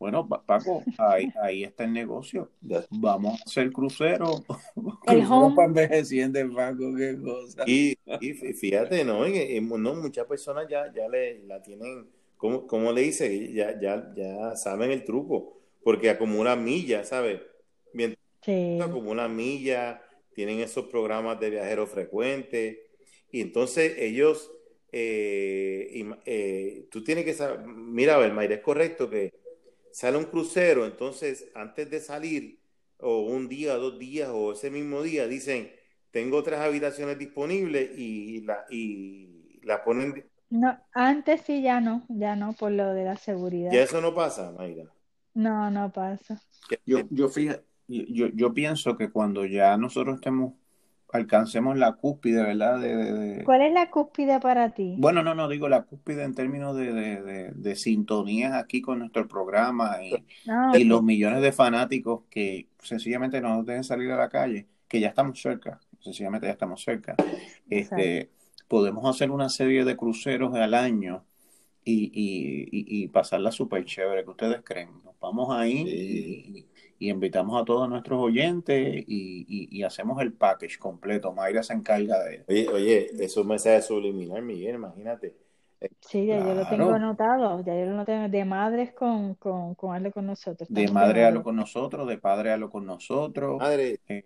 S2: Bueno, Pa- Paco, ahí, ahí está el negocio. Vamos a hacer crucero.
S1: El home.
S2: para envejecientes, Paco, qué cosa.
S3: Y, y fí- fíjate, ¿no? Y- y no, muchas personas ya, ya le, la tienen, ¿cómo, cómo le dice? Ya, ya, ya saben el truco, porque acumulan millas, ¿sabes? Mientras
S1: Sí.
S3: acumulan millas, tienen esos programas de viajeros frecuentes, y entonces ellos, eh, eh, tú tienes que saber, mira, a ver, Mayra, es correcto que sale un crucero, entonces antes de salir, o un día, dos días, o ese mismo día, dicen, tengo tres habitaciones disponibles y la, y la ponen,
S1: No, antes sí, ya no, ya no, por lo de la seguridad.
S3: ya eso no pasa, Mayra.
S1: No, no pasa.
S2: Yo, yo, fija- yo, yo pienso que cuando ya nosotros estemos, alcancemos la cúspide, ¿verdad? De, de- de-
S1: ¿Cuál es la cúspide para ti?
S2: Bueno, no, no, digo la cúspide en términos de, de, de, de sintonías aquí con nuestro programa y,
S1: No,
S2: y los millones de fanáticos que sencillamente no nos dejen salir a la calle, que ya estamos cerca, sencillamente ya estamos cerca. Este, podemos hacer una serie de cruceros al año y, y, y, y pasarla súper chévere, que ustedes creen. Nos vamos ahí
S3: Sí.
S2: Y, invitamos a todos nuestros oyentes y, y, y hacemos el package completo. Mayra se encarga de
S3: Oye, oye, eso es mensaje subliminal, Miguel, imagínate.
S1: sí, ya yo lo tengo anotado, ya yo lo tengo de madres con, con, con algo con nosotros.
S2: de madre a lo con nosotros, de padre a lo con nosotros.
S3: Madre,
S2: eh,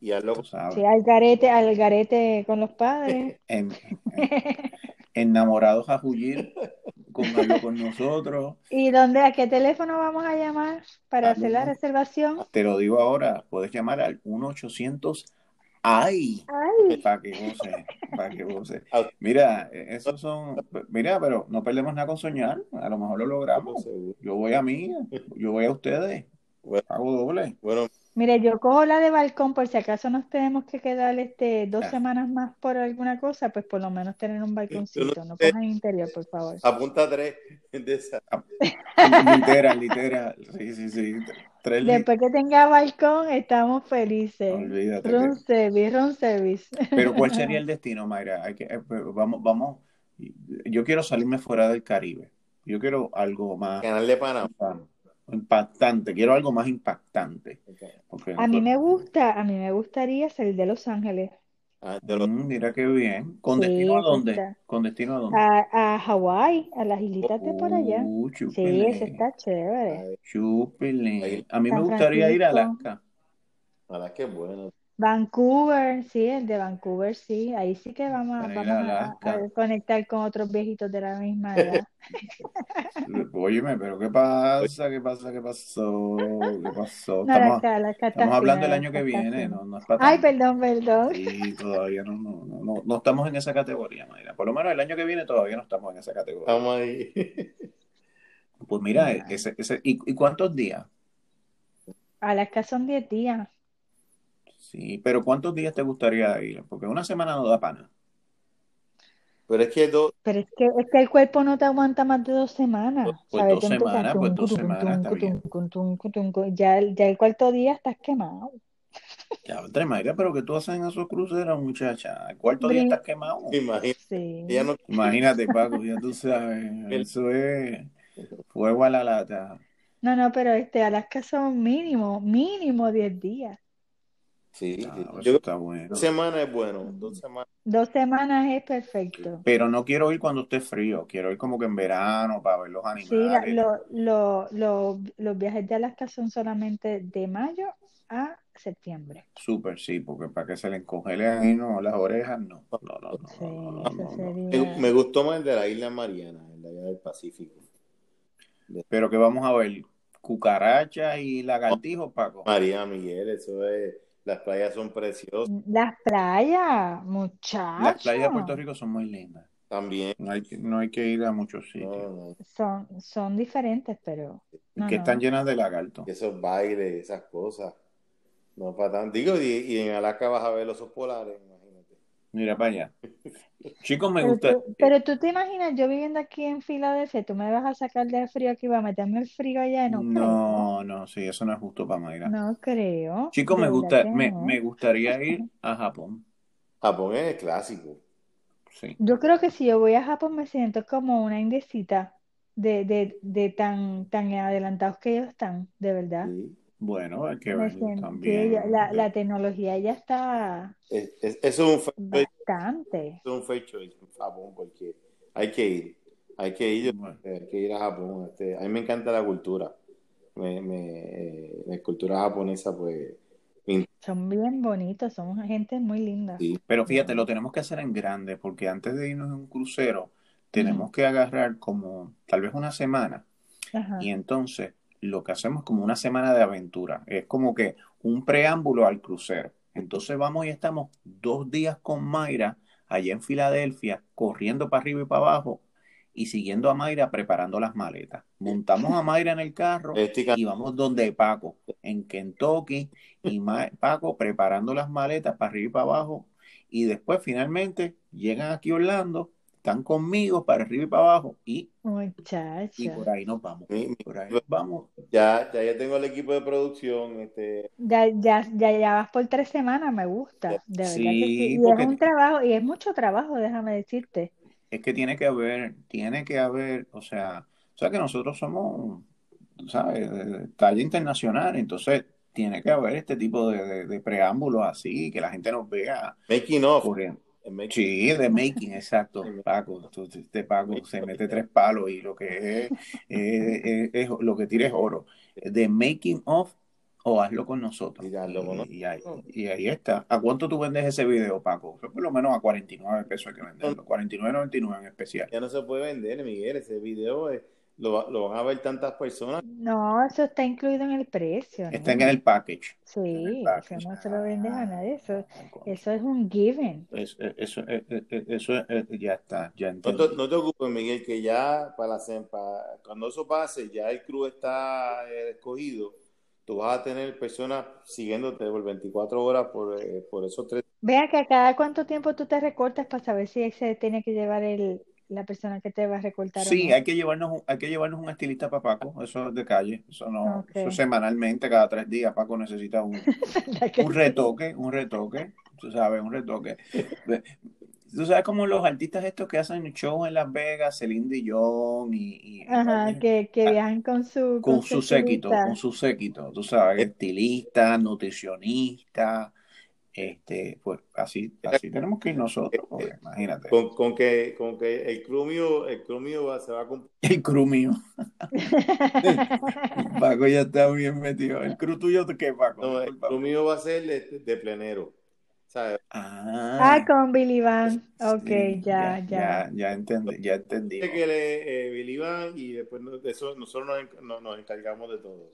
S3: y
S2: tú sabes.
S1: Sí, al garete, al garete con los padres.
S2: En- en- enamorados a Jullir con algo con nosotros.
S1: ¿Y dónde, a qué teléfono vamos a llamar para
S2: Ah,
S1: hacer la reservación?
S2: Te lo digo ahora, puedes llamar al 1-800 ¡Ay!
S1: Ay,
S2: Para que goce, para que goce.
S3: Ah.
S2: Mira, eh, esos son, mira, pero no perdemos nada con soñar, a lo mejor lo logramos. Yo voy a mí, yo voy a ustedes,
S3: Bueno.
S2: hago doble.
S3: Bueno,
S1: mire, yo cojo la de balcón por si acaso nos tenemos que quedar este dos
S2: Ah.
S1: semanas más por alguna cosa, pues por lo menos tener un balconcito. No cojan interior, por favor.
S3: apunta tres de esa.
S2: Literal, literal, sí, sí, sí. Tres
S1: Después que tenga balcón, estamos felices.
S2: Olvídate
S1: Room
S2: que-
S1: service, room service.
S2: Pero ¿cuál sería el destino, Mayra? Hay que, eh, pues, vamos, vamos. Yo quiero salirme fuera del Caribe. Yo quiero algo más
S3: Canal de Panamá.
S2: Impactante. Quiero algo más impactante.
S1: A mí me gusta, a mí me gustaría salir de Los Ángeles
S3: Ah, de los-
S2: Mm, mira qué bien. ¿Con
S1: Sí,
S2: destino a dónde?
S1: está.
S2: ¿Con destino a dónde?
S1: a, a Hawái, a las islitas de por allá.
S2: Uh,
S1: Sí, eso está chévere.
S2: chúpele. A mí me gustaría ir a. Alaska.
S3: Ahora qué bueno.
S1: Vancouver, sí, el de Vancouver, sí. Ahí sí que vamos a, vamos
S2: a
S1: a- conectar con otros viejitos de la misma edad.
S2: Óyeme, pero ¿qué pasa? ¿Qué pasa? ¿Qué pasó? ¿Qué pasó?
S1: No,
S2: Estamos,
S1: Alaska, Alaska está
S2: estamos hablando del
S1: fina,
S2: año que viene, no, no es para
S1: Ay, perdón, perdón.
S2: Sí, todavía no, no, no, no, no estamos en esa categoría, Mayra. Por lo menos el año que viene todavía no estamos en esa categoría.
S3: Estamos ahí.
S2: Pues mira, ese, ese, ¿y, y cuántos días?
S1: Alaska son 10 días.
S2: Sí, pero ¿cuántos días te gustaría ir? Porque una semana no da pana.
S3: Pero es que dos,
S1: Pero es que, es que el cuerpo no te aguanta más de dos semanas.
S2: Pues
S1: ¿sabes?
S2: dos semanas, pues dos semanas.
S1: Ya, el- ya el cuarto día estás quemado.
S2: Ya, entre Mayra, pero que tú haces en esos cruceros, muchacha. El cuarto día estás quemado.
S3: imagínate.
S1: Sí.
S3: Ella no
S2: Imagínate, Paco, ya tú sabes. Eso es fuego a la lata.
S1: No, no, pero este Alaska son mínimo, mínimo 10 días.
S3: Sí,
S2: Ah,
S3: sí. Yo
S2: está bueno.
S3: dos semanas es bueno, dos semanas.
S1: Dos semanas es perfecto.
S2: Pero no quiero ir cuando esté frío. Quiero ir como que en verano para ver los
S1: Sí, la-
S2: animales.
S1: lo- lo- lo- los viajes de Alaska son solamente de mayo a septiembre.
S2: Súper, sí, porque para que se le encongelen ahí, no, las orejas, no. No, no, no,
S1: Sí,
S2: no, no,
S1: eso
S2: no,
S1: sería.
S3: Me, me gustó más el de la isla Mariana, el de allá del Pacífico.
S2: Pero que vamos a ver, cucarachas y lagartijos, Paco.
S3: María Miguel, eso es, las playas son preciosas
S1: Las playas,
S2: Las
S1: muchachos,
S2: playas de Puerto Rico son muy lindas.
S3: también.
S2: No hay, que- no hay que ir a muchos sitios.
S3: no,
S1: son, son diferentes, pero no,
S2: que
S1: no.
S2: están llenas de lagartos.
S3: esos bailes, esas cosas. No para tanto. Digo, y, y en Alaska vas a ver los osos polares.
S2: Mira para allá. Chicos, me
S1: Pero
S2: gusta.
S1: tú, pero tú te imaginas, yo viviendo aquí en Filadelfia, tú me vas a sacar del frío aquí, va a meterme el frío allá, no creo.
S2: No, no, sí, eso no es justo para Mayra.
S1: No creo.
S2: Chicos, me gusta, me,
S1: no.
S2: me gustaría ir a Japón.
S3: Japón es el clásico.
S2: Sí.
S1: Yo creo que si yo voy a Japón me siento como una indecita de, de, de tan, tan adelantados que ellos están, de verdad.
S3: Sí.
S2: Bueno, hay que
S1: sí,
S2: también.
S1: la, la tecnología ya está
S3: Es- es- eso es un
S1: bastante.
S3: es un Japón, porque hay que ir. Hay que ir,
S2: Bueno,
S3: hay que ir a Japón. Este, a mí me encanta la cultura. Me, me, eh, la cultura japonesa, pues, me
S1: Son bien bonitos, son gente muy linda.
S3: Sí.
S2: pero fíjate, lo tenemos que hacer en grande, porque antes de irnos en un crucero, tenemos que agarrar como tal vez una semana
S1: Ajá.
S2: y entonces lo que hacemos es como una semana de aventura. Es como que un preámbulo al crucero. Entonces vamos y estamos dos días con Mayra allá en Filadelfia, corriendo para arriba y para abajo y siguiendo a Mayra preparando las maletas. Montamos a Mayra en el carro y vamos donde Paco, en Kentucky, y Ma- Paco preparando las maletas para arriba y para abajo. Y después finalmente llegan aquí a Orlando, están conmigo para arriba y para abajo y, y por ahí nos vamos. Por ahí nos vamos.
S3: ya, ya, ya tengo el equipo de producción. Este,
S1: Ya, ya, ya, ya vas por tres semanas, me gusta, de verdad que sí. Y es un trabajo, y es mucho trabajo, déjame decirte.
S2: es que tiene que haber, tiene que haber, o sea, o sea que nosotros somos, ¿sabes? De, talla internacional, entonces tiene que haber este tipo de, de- de preámbulos así, que la gente nos vea
S3: making of.
S2: corriendo.
S3: el making-
S2: Sí, de making, exacto, Paco. tú- Este Paco se mete tres palos y lo que es, es- es- es- lo que tira es oro. De making of o hazlo con nosotros.
S3: Y con
S2: Y, ahí, y ahí está. ¿A cuánto tú vendes ese video, Paco? Por lo menos a 49 pesos hay que venderlo. 49.99 en especial.
S3: Ya no se puede vender, Miguel. Ese video eh, lo, va- lo van a ver tantas personas.
S1: No, eso está incluido en el precio,
S2: Está en
S1: ¿no?
S2: el package. En el
S1: Sí, eso
S2: package.
S1: no se lo vendes a
S2: Ah,
S1: nadie, eso, eso es un given.
S2: Eso, eso, eh, eh, eso, eh, ya está, ya
S3: No te, no te ocupes, Miguel, que ya para, la para- cuando eso pase, ya el crew está eh, escogido. Tú vas a tener personas siguiéndote por 24 horas por, eh, por esos tres.
S1: Vea que a cada cuánto tiempo tú te recortas para saber si ese tiene que llevar el, la persona que te va a recortar
S2: Sí,
S1: no.
S2: hay que llevarnos un, hay que llevarnos un estilista para Paco, eso es de calle, eso no,
S1: Ok.
S2: eso semanalmente, cada tres días, Paco necesita un,
S1: ¿Verdad que
S2: un retoque, un retoque, tú sabes, un retoque. Tú sabes como los artistas estos que hacen shows en Las Vegas, Celine Dion y, y-
S1: Ajá, que, que viajan con su,
S2: con
S1: con
S2: su séquito, con su séquito, tú sabes, estilista, nutricionista, este, pues así, así tenemos que ir nosotros, porque imagínate,
S3: Con, con que, con que el crew mío, el crew mío va- se va a cumplir.
S2: el crew mío, Paco ya está bien metido, el crew tuyo, ¿qué, Paco?
S3: No, el mío va a ser de, de plenero. ¿Sabes?
S1: Ah,
S2: Ah,
S1: con Billy Van. Ok,
S2: sí,
S1: ya,
S2: ya,
S1: ya.
S2: ya, ya entendí, ya entendí.
S3: que le eh, Billy Van y después no- de eso nosotros nos, nos encargamos de todo.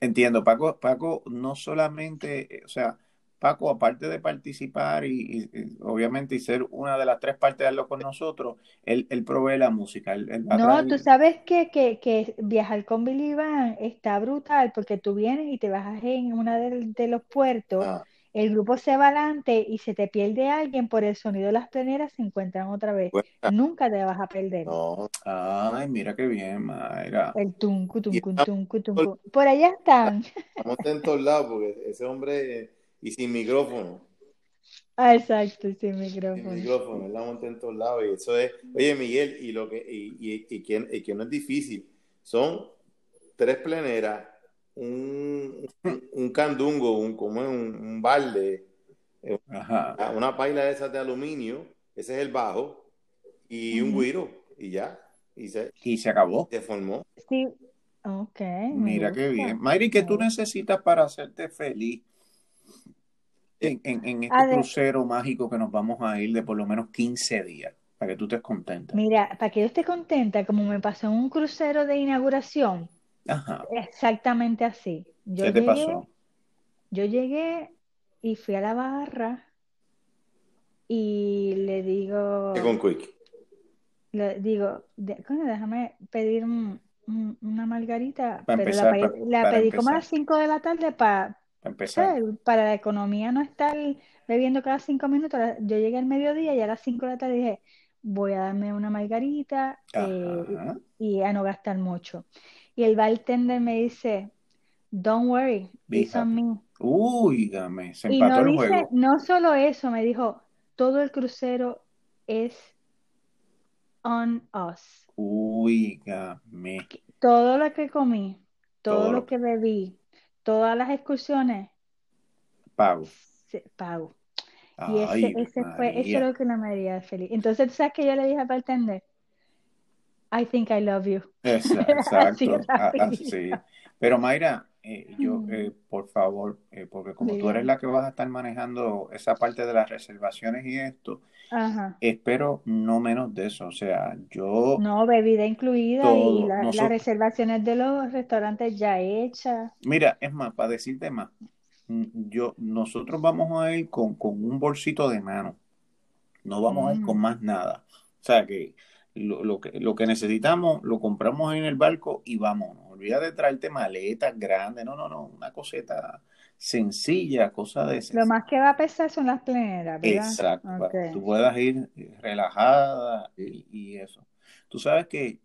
S2: Entiendo, Paco, Paco no solamente, eh, o sea, Paco, aparte de participar y, obviamente y ser una de las tres partes de hazlo con nosotros, él, él provee la música, él, él
S1: No,
S2: traer-
S1: tú sabes que, que, que viajar con Billy Van está brutal porque tú vienes y te bajas en una de, de los puertos,
S3: Ah,
S1: el grupo se va adelante y se te pierde alguien por el sonido de las pleneras, se encuentran otra vez.
S3: bueno,
S1: Nunca te vas a perder.
S3: no.
S2: Ay, mira qué bien, Mayra.
S1: El tuncu, tuncu, tuncu, tuncu. Por allá están.
S3: estamos en todos lados porque ese hombre eh, y sin micrófono.
S1: Ah, exacto, sin
S3: Sin
S1: micrófono.
S3: micrófono, él la monta en todos lados y eso es, oye Miguel, y lo que, y, y, y que, y que no es difícil, son tres pleneras, un, un, un candungo, un, como es un, un balde, eh,
S2: Ajá.
S3: una paila de esas de aluminio, ese es el bajo, y un guiro, y ya, y se,
S2: Y se acabó.
S3: se formó.
S1: Sí, ok,
S2: Mira qué bien. Mayri, ¿qué tú necesitas para hacerte feliz en, en, en este crucero mágico que nos vamos a ir de por lo menos 15 días? Para que tú estés contenta.
S1: Mira, para que yo esté contenta, como me pasó en un crucero de inauguración,
S2: Ajá.
S1: exactamente así. Yo
S2: ¿Qué te
S1: llegué,
S2: pasó?
S1: yo llegué y fui a la barra y le
S3: Con
S1: digo,
S3: Quick.
S1: le digo, de- coño, déjame pedir un- un- una margarita,
S2: Para
S1: pero la,
S2: empezar,
S1: pe-
S2: pa-
S1: la
S2: para
S1: pedí como a las 5 de la tarde para
S2: empezar.
S1: Para la economía no estar bebiendo cada cinco minutos. Yo llegué al mediodía y a las cinco de la tarde dije, voy a darme una margarita eh, y a no gastar mucho. Y el bartender me dice, don't worry, it's on me.
S2: Uy, dame, se empató
S1: y no
S2: el
S1: dice,
S2: juego.
S1: no solo eso, me dijo, todo el crucero es on us.
S2: Uígame.
S1: Todo lo que comí, todo, lo- que bebí, todas las excursiones,
S2: Pago.
S1: se- pago. Y ese, ese fue, eso lo que no me haría feliz. Entonces, ¿tú ¿sabes que yo le dije al bartender? I think I love you. Así
S2: Exacto. Sí. Pero Mayra, eh, yo, eh, por favor, eh, porque como tú
S1: Dígame.
S2: eres la que vas a estar manejando esa parte de las reservaciones y esto,
S1: Ajá.
S2: espero no menos de eso. O sea, yo
S1: No, bebida incluida y las reservaciones de los restaurantes ya hechas.
S2: mira, es más, para decirte más, mm, yo, nosotros vamos a ir con, con un bolsito de mano, no vamos a ir con
S1: Mm.
S2: más nada. O sea que lo, lo que lo que necesitamos lo compramos en el barco y vámonos. Olvídate de traerte maletas grandes, no, no, no, una coseta sencilla, cosa de
S1: Lo más que va a pesar son las pleneras, ¿verdad?
S2: Exacto, para que
S1: Ok.
S2: tú puedas ir relajada y, y eso. Tú sabes que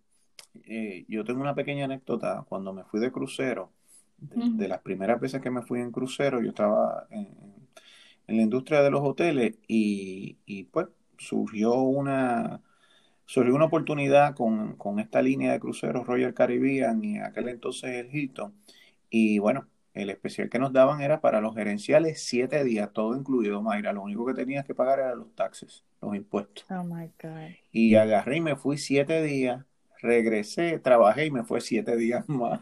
S2: eh, yo tengo una pequeña anécdota cuando me fui de crucero, de las primeras veces que me fui en crucero, yo estaba en, en la industria de los hoteles y, y, pues surgió una, surgió una oportunidad con, con esta línea de cruceros Royal Caribbean y aquel entonces el Hilton. Y bueno, el especial que nos daban era para los gerenciales siete días, todo incluido, Mayra. Lo único que tenías que pagar eran los taxes, los impuestos.
S1: Oh my God.
S2: Y agarré y me fui siete días, regresé, trabajé y me fue siete días más.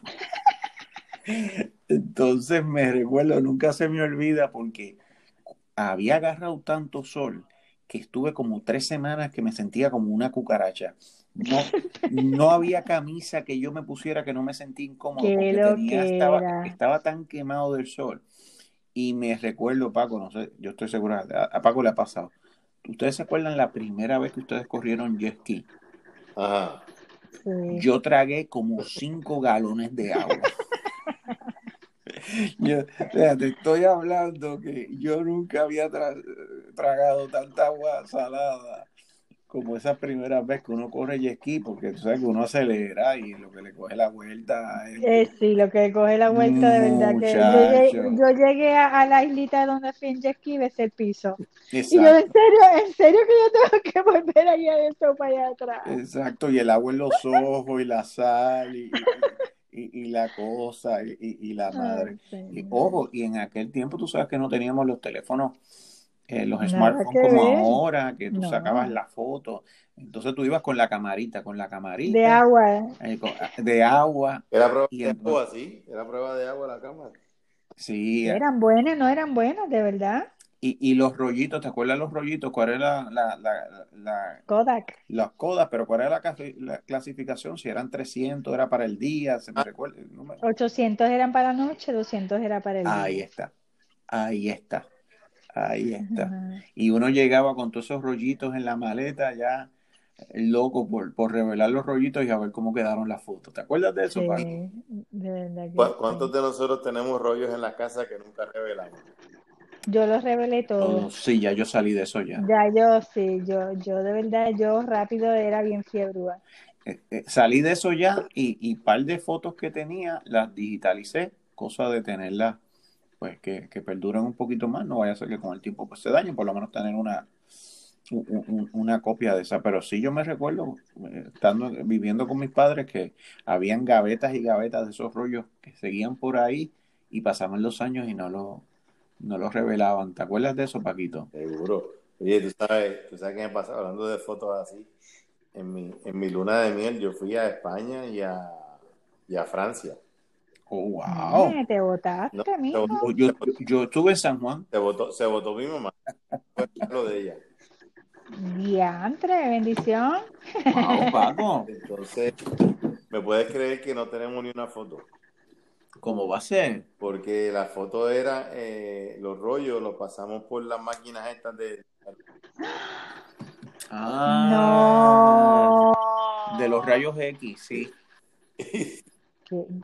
S2: Entonces me recuerdo, nunca se me olvida porque había agarrado tanto sol que estuve como tres semanas que me sentía como una cucaracha. No, no había camisa que yo me pusiera que no me sentía incómodo
S1: Qué
S2: porque tenía, estaba, estaba tan quemado del sol. Y me recuerdo, Paco, no sé, yo estoy segura, a, a Paco le ha pasado. ¿Ustedes se acuerdan la primera vez que ustedes corrieron jet ski?
S3: Ajá.
S1: Sí.
S2: Yo tragué como cinco galones de agua. Yo, te estoy hablando que yo nunca había tra- tragado tanta agua salada como esa primera vez que uno corre ski, porque tú sabes que uno acelera y lo que le coge la vuelta es
S1: Eh, sí, lo que coge la vuelta de verdad que yo llegué,
S2: Muchacho.
S1: yo llegué a, a la islita donde fui en y besé el piso. Y yo, en serio, en serio que yo tengo que volver allá adentro para allá atrás.
S2: exacto, y el agua en los ojos y la sal y, y- y- la cosa y, y- y la madre.
S1: Ay,
S2: Y ojo, y en aquel tiempo tú sabes que no teníamos los teléfonos, eh, los
S1: Nada
S2: smartphones como
S1: ver.
S2: ahora, que tú
S1: No.
S2: sacabas la foto. Entonces tú ibas con la camarita, con la
S1: De
S2: camarita
S1: agua.
S2: eh, con- de agua.
S3: Era prueba
S2: Y
S3: de
S2: entonces-
S3: agua, sí. Era prueba de agua la cámara.
S2: Sí, eh,
S1: Eran buenas, no eran buenas, de verdad.
S2: Y, y los rollitos, ¿te acuerdas los rollitos? ¿Cuál era la, la, la, la-
S1: Kodak.
S2: las codas? Pero ¿cuál era la, clasi- la clasificación? Si eran 300, era para el día, se me
S3: Ah.
S2: recuerda el número.
S1: 800 eran para la noche, 200 era para el
S2: Ahí
S1: día.
S2: está, ahí está, ahí está.
S1: Ajá.
S2: Y uno llegaba con todos esos rollitos en la maleta, ya eh, loco por, por revelar los rollitos y a ver cómo quedaron las fotos. ¿Te acuerdas de eso, Paco?
S1: De verdad que
S3: ¿Cu-
S1: sí.
S3: ¿Cuántos de nosotros tenemos rollos en la casa que nunca revelamos?
S1: Yo los revelé
S2: Oh,
S1: todos.
S2: sí, ya yo salí de eso ya.
S1: Ya yo sí, yo, yo de verdad, yo rápido era bien fiebrúa.
S2: Eh, eh, salí de eso ya y, y par de fotos que tenía las digitalicé, cosa de tenerlas, pues que, que perduren un poquito más, no vaya a ser que con el tiempo pues se dañen, por lo menos tener una, un- un- una copia de esa. Pero sí yo me recuerdo, eh, estando, viviendo con mis padres, que habían gavetas y gavetas de esos rollos que seguían por ahí y pasaban los años y no lo, no los revelaban. ¿Te acuerdas de eso, Paquito?
S3: Seguro. Oye, tú sabes, tú sabes qué me pasa hablando de fotos así. En mi, en mi luna de miel yo fui a España y a, y a Francia.
S2: Oh, wow.
S1: Eh, te botaste,
S3: No,
S1: mijo.
S2: Yo, yo, yo estuve en San Juan.
S3: Se votó, se votó mi mamá. Fue lo de ella.
S1: Diantre, bendición.
S2: Wow, Paco.
S3: Entonces, ¿me puedes creer que no tenemos ni una foto?
S2: ¿Cómo va a ser?
S3: Porque la foto era, eh, los rollos los pasamos por las máquinas estas de...
S2: Ah,
S1: No.
S2: de los rayos X, sí.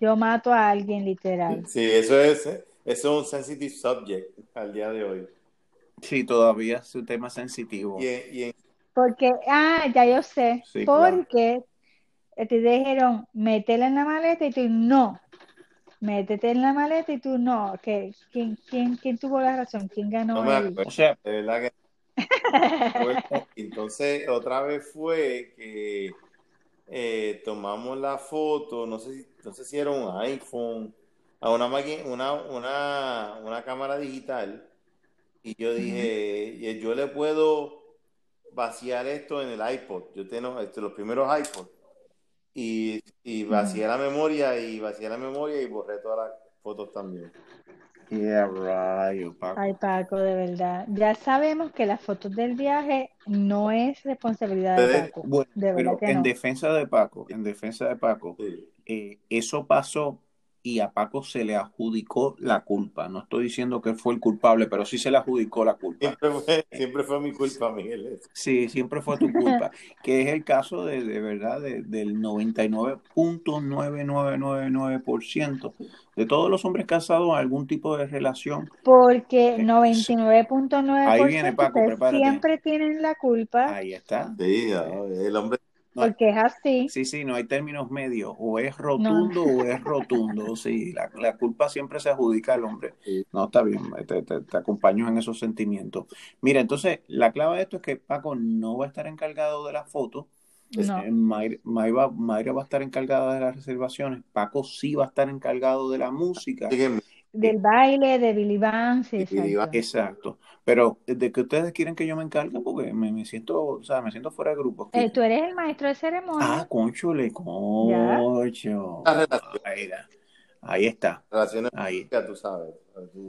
S1: Yo mato a alguien literal.
S3: Sí, eso es, eh, eso es un sensitive subject al día de hoy.
S2: Sí, todavía es un tema sensitivo.
S3: Y, en- y en-
S1: Porque, ah, ya yo sé,
S2: Sí, claro.
S1: porque te dijeron, métela en la maleta y tú no. Métete en la maleta y tú no. ¿Qué- quién, quién, quién tuvo la razón? ¿Quién ganó
S3: no me
S1: el-
S3: acuerdo,
S2: O sea,
S3: de verdad que entonces, otra vez fue que eh, tomamos la foto, no sé si, no sé si era un iPhone, a una máquina, una, una, una cámara digital, y yo dije, "Y yo le puedo vaciar esto en el iPod. Yo tengo este, los primeros iPods, y, y vacié la memoria, y vacié la memoria y borré todas las fotos también.
S2: yeah, rayo, Paco.
S1: Ay, Paco, de verdad. Ya sabemos que las fotos del viaje no es responsabilidad de Paco.
S2: Bueno,
S1: De verdad
S2: pero
S1: que
S2: en
S1: no.
S2: defensa de Paco, en defensa de Paco,
S3: Sí.
S2: eh, eso pasó y a Paco se le adjudicó la culpa. No estoy diciendo que fue el culpable, pero sí se le adjudicó la culpa.
S3: Siempre fue, siempre fue mi culpa, Miguel.
S2: Sí, siempre fue tu culpa, que es el caso de, de verdad de- del 99.9999% de todos los hombres casados en algún tipo de relación.
S1: Porque
S2: Eh,
S1: 99.9%
S2: Ahí viene, Paco, prepárate.
S1: siempre tienen la culpa
S2: Ahí está.
S3: Sí, el hombre
S2: No,
S1: porque es así.
S2: Sí, sí, no hay términos medios. O es rotundo o es rotundo. Sí, la, la culpa siempre se adjudica al hombre. No, está bien, te, te- te acompaño en esos sentimientos. Mira, entonces, la clave de esto es que Paco no va a estar encargado de la foto.
S1: No.
S2: Eh, Mayra, Mayra- Mayra va a estar encargada de las reservaciones. Paco sí va a estar encargado de la música.
S1: Del baile, de Billy Van, sí,
S3: Billy Van.
S1: exacto.
S2: Exacto. Pero de que ustedes quieren que yo me encargue, porque me, me siento, o sea, me siento fuera de grupo.
S1: Eh, tú eres el maestro de ceremonia.
S2: Ah, conchole, concho. Ahí está.
S3: Relaciones
S2: Ahí.
S3: tú sabes.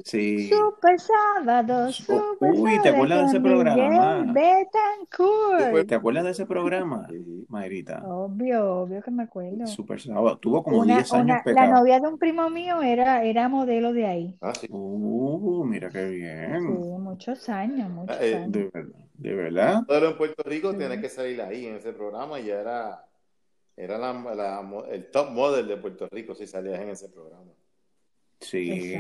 S2: Sí.
S1: Super sábado, super
S2: Uy, ¿te acuerdas de ese programa?
S1: Betancourt.
S2: ¿Te acuerdas de ese programa,
S3: Sí.
S2: Mayrita?
S1: Obvio, obvio que me acuerdo.
S2: Super Sábado. Tuvo como
S1: Una,
S2: 10 años
S1: una, la novia de un primo mío era, era modelo de ahí.
S3: Ah, sí.
S2: Uh, mira qué
S1: Sí,
S2: bien.
S1: muchos años, muchos
S3: eh,
S1: años.
S2: De verdad. ¿De verdad?
S3: Todo en Puerto Rico
S1: Sí.
S3: tenía que salir ahí en ese programa y ya era, era la, la mo- el top model de Puerto Rico si salías en ese programa.
S2: Sí.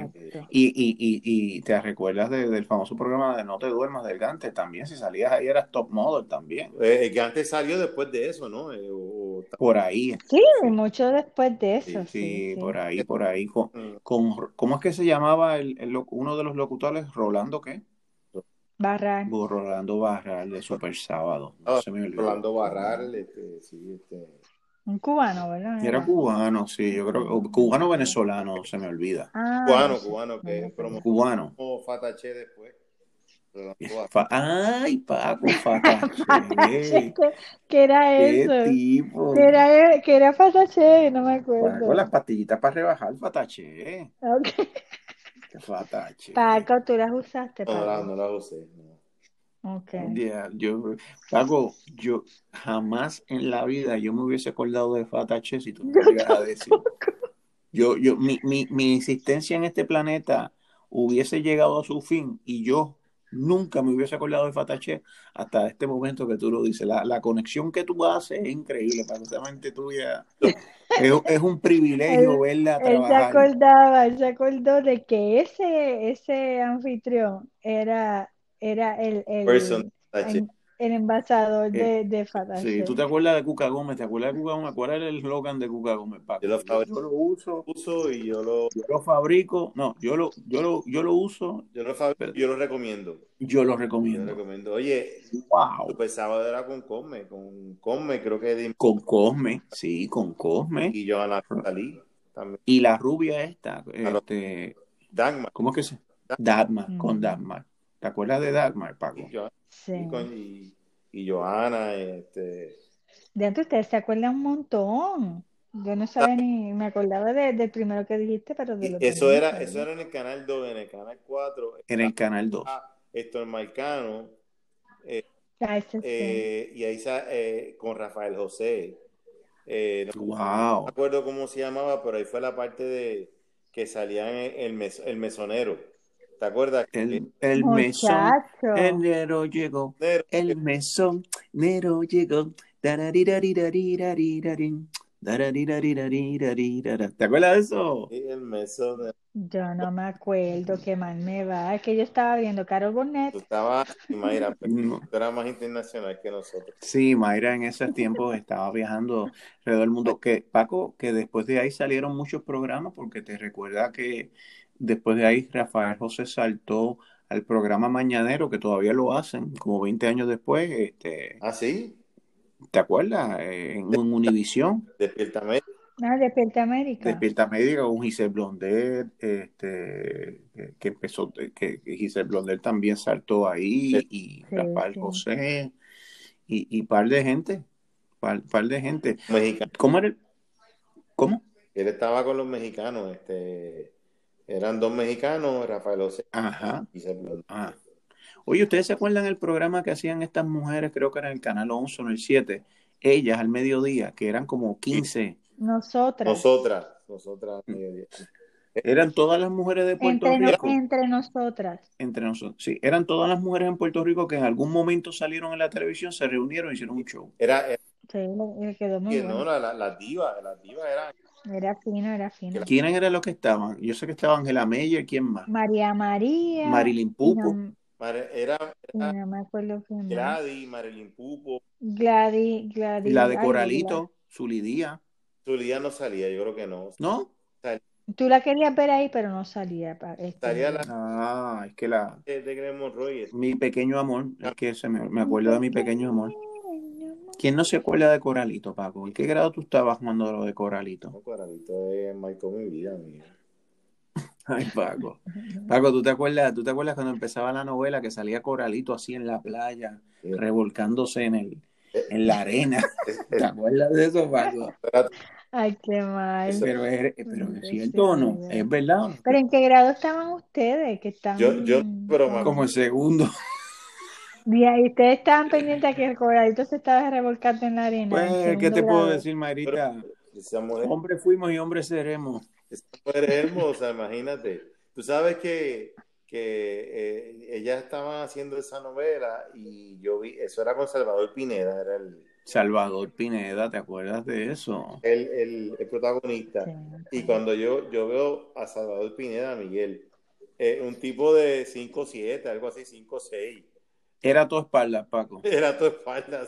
S2: Y, y, y, y te recuerdas de- del famoso programa de No te duermas del Gante también. Si salías ahí eras top model también.
S3: Eh, que antes salió después de eso, ¿no? Eh, o- o-
S2: Por ahí.
S1: Sí, mucho después de eso,
S2: Sí,
S1: sí, sí.
S2: por ahí, por ahí. Con,
S3: Mm,
S2: con- ¿cómo es que se llamaba el, el uno de los locutores? Rolando, ¿qué?
S1: Barra.
S2: Rolando Barral de Super Sábado. No
S3: Ah,
S2: se me olvidó.
S3: Rolando Barral, este, sí, este.
S1: Un cubano, ¿verdad?
S2: Era cubano, sí, yo creo. o Cubano venezolano, se me olvida.
S1: Ah,
S3: Cubano, cubano,
S1: no
S3: que
S1: acuerdo.
S3: promocionó
S2: Cubano.
S3: Fatache después.
S2: Ay, Paco, Fatache.
S1: ¿qué, qué era
S2: Qué
S1: eso?
S2: tipo.
S1: ¿Qué era, qué era Patache? No me
S2: Paco, las
S1: acuerdo.
S2: pastillitas para rebajar, Fatache.
S1: Ok.
S2: Qué Fatache.
S1: Paco, tú las usaste,
S3: No, no,
S1: Paco.
S3: no la usé. no.
S1: Ok.
S2: Ya, yo, Paco, yo jamás en la vida yo me hubiese acordado de Fatache si tú me lo hubieras decir. Yo, yo, mi, mi, mi existencia en este planeta hubiese llegado a su fin y yo nunca me hubiese acordado de Fatache hasta este momento que tú lo dices. La, la conexión que tú haces es increíble, Paco. Esa mente tuya es, es un privilegio
S1: Él-
S2: verla
S1: Él se
S2: trabajar.
S1: acordaba, él se acordó de que ese, ese anfitrión era, era el, el,
S3: Person Fatache.
S1: el, el envasador de, de
S2: Sí,
S1: Fatache.
S2: tú te acuerdas de Cuca Gómez, ¿te acuerdas de Cuca Gómez? ¿Cuál era el eslogan de Cuca Gómez, Paco?
S3: Yo lo
S2: Yo, yo lo uso,
S3: uso y yo lo,
S2: yo lo fabrico, no, yo lo, yo lo, yo lo uso,
S3: yo lo, fab- yo lo recomiendo.
S2: yo lo
S3: Yo lo
S2: recomiendo.
S3: recomiendo. Oye,
S2: Wow.
S3: Super Sábado era con Come, con Come, creo que de
S2: Con Cosme, sí, con Cosme.
S3: y Johanna Salí también.
S2: Y la rubia esta, este,
S3: Dagmar.
S2: ¿cómo es que se? Dagmar,
S1: Mm.
S2: con Dagmar. ¿Te acuerdas de Dagmar, Paco?
S3: Y, Johanna,
S1: Sí.
S3: y, con- y- y Johanna, este,
S1: De antes ustedes se acuerdan un montón. Yo no sabía ni, me acordaba de- del primero que dijiste, pero de
S3: y
S1: los
S3: eso era, eso era en el canal 2, en el canal 4.
S2: En el Canal 2.
S3: Héctor Marcano,
S1: Ah, ese sí.
S3: eh, y ahí eh, con Rafael José. Eh, no
S2: Wow.
S3: me acuerdo cómo se llamaba, pero ahí fue la parte de que salía en el, mes- el mesonero. ¿Te acuerdas?
S2: El, el mesón,
S1: Muchacho.
S2: enero llegó.
S3: Nero,
S2: El mesón, Nero llegó. ¿Te acuerdas de eso?
S3: El meso de...
S1: Yo no me acuerdo qué mal me va. Es que yo estaba viendo Carol Burnett.
S3: Tú estabas, Mayra,
S2: No.
S3: tú eras más internacional que nosotros.
S2: Sí, Mayra en ese tiempo estaba viajando alrededor del mundo. Que, Paco, que después de ahí salieron muchos programas, porque te recuerda que después de ahí Rafael José saltó al programa Mañanero, que todavía lo hacen, como 20 años después, este,
S3: ¿Ah, sí?
S2: ¿te acuerdas? Eh, En, en Univisión,
S3: Despierta América.
S1: Ah, Despierta América.
S2: Despierta Médica con Giselle Blondet, este, que- que empezó, que, que Giselle Blondet también saltó ahí, y
S1: Sí,
S2: Rafael
S1: sí.
S2: José, y, y par de gente, par, par de gente.
S3: Mexicano.
S2: ¿Cómo era el- ¿Cómo?
S3: Él estaba con los mexicanos. Este, eran dos mexicanos, Rafael José
S2: Ajá.
S3: y.
S2: Ah. Oye, ¿ustedes se acuerdan el programa que hacían estas mujeres? Creo que era en el canal 11 o en el 7. Ellas al mediodía, que eran como 15.
S1: Nosotras.
S3: Nosotras, nosotras. mediodía.
S2: Eran todas las mujeres de Puerto
S1: Entre, no-
S2: Rico.
S1: entre nosotras.
S2: Entre nosotros. Sí, eran todas las mujeres en Puerto Rico que en algún momento salieron en la televisión, se reunieron y hicieron un show.
S3: Era, era
S1: Sí, quedó muy
S3: que no,
S1: bueno.
S3: la, la, las divas, las divas eran
S1: Era fino, era fino.
S2: ¿Quiénes eran los que estaban? Yo sé que estaba Angela Meyer, ¿quién más?
S1: María María.
S2: Marilyn Pupo.
S1: no,
S3: Mar- era,
S1: no me acuerdo quién más.
S3: Gladys, Marilyn Pupo.
S1: Gladys, Gladys.
S2: La de Coralito, Zulidía.
S3: Zulía no salía, yo creo que no.
S2: ¿No?
S1: Tú la querías ver ahí, pero no salía. este,
S3: Salía la
S2: Ah, es que la...
S3: de, de Greg Monroy.
S2: Mi pequeño amor, es que se me, me acuerdo de mi pequeño amor. ¿Quién no se acuerda de Coralito, Paco? ¿En qué grado tú estabas cuando lo de Coralito?
S3: No, Coralito es marcó mi vida, amigo.
S2: Ay, Paco. Paco, ¿tú te acuerdas, tú te acuerdas cuando empezaba la novela que salía Coralito así en la playa,
S3: Sí.
S2: revolcándose en el, en la arena? ¿Te acuerdas de eso, Paco?
S1: Ay, qué mal.
S2: Pero es, pero es cierto o no, es verdad.
S1: ¿Pero en qué grado estaban ustedes? Que están...
S3: Yo- yo- pero
S2: Como el segundo.
S1: Y ahí ustedes estaban pendientes a que el coradito se estaba revolcando en la arena. en
S2: Pues, ¿qué te puedo decir, Marita?
S3: mujer,
S2: Hombre fuimos y hombres seremos.
S3: esa mujer es hermosa, imagínate. Tú sabes que, que eh, ella estaba haciendo esa novela y yo vi, eso era con Salvador Pineda, era el,
S2: Salvador Pineda, ¿te acuerdas de eso?
S3: el, el- el protagonista.
S1: Sí.
S3: Y cuando yo, yo veo a Salvador Pineda, Miguel, eh, un tipo de 5'7, algo así, 5'6.
S2: Era tu espalda, Paco.
S3: Era tu espalda.
S1: La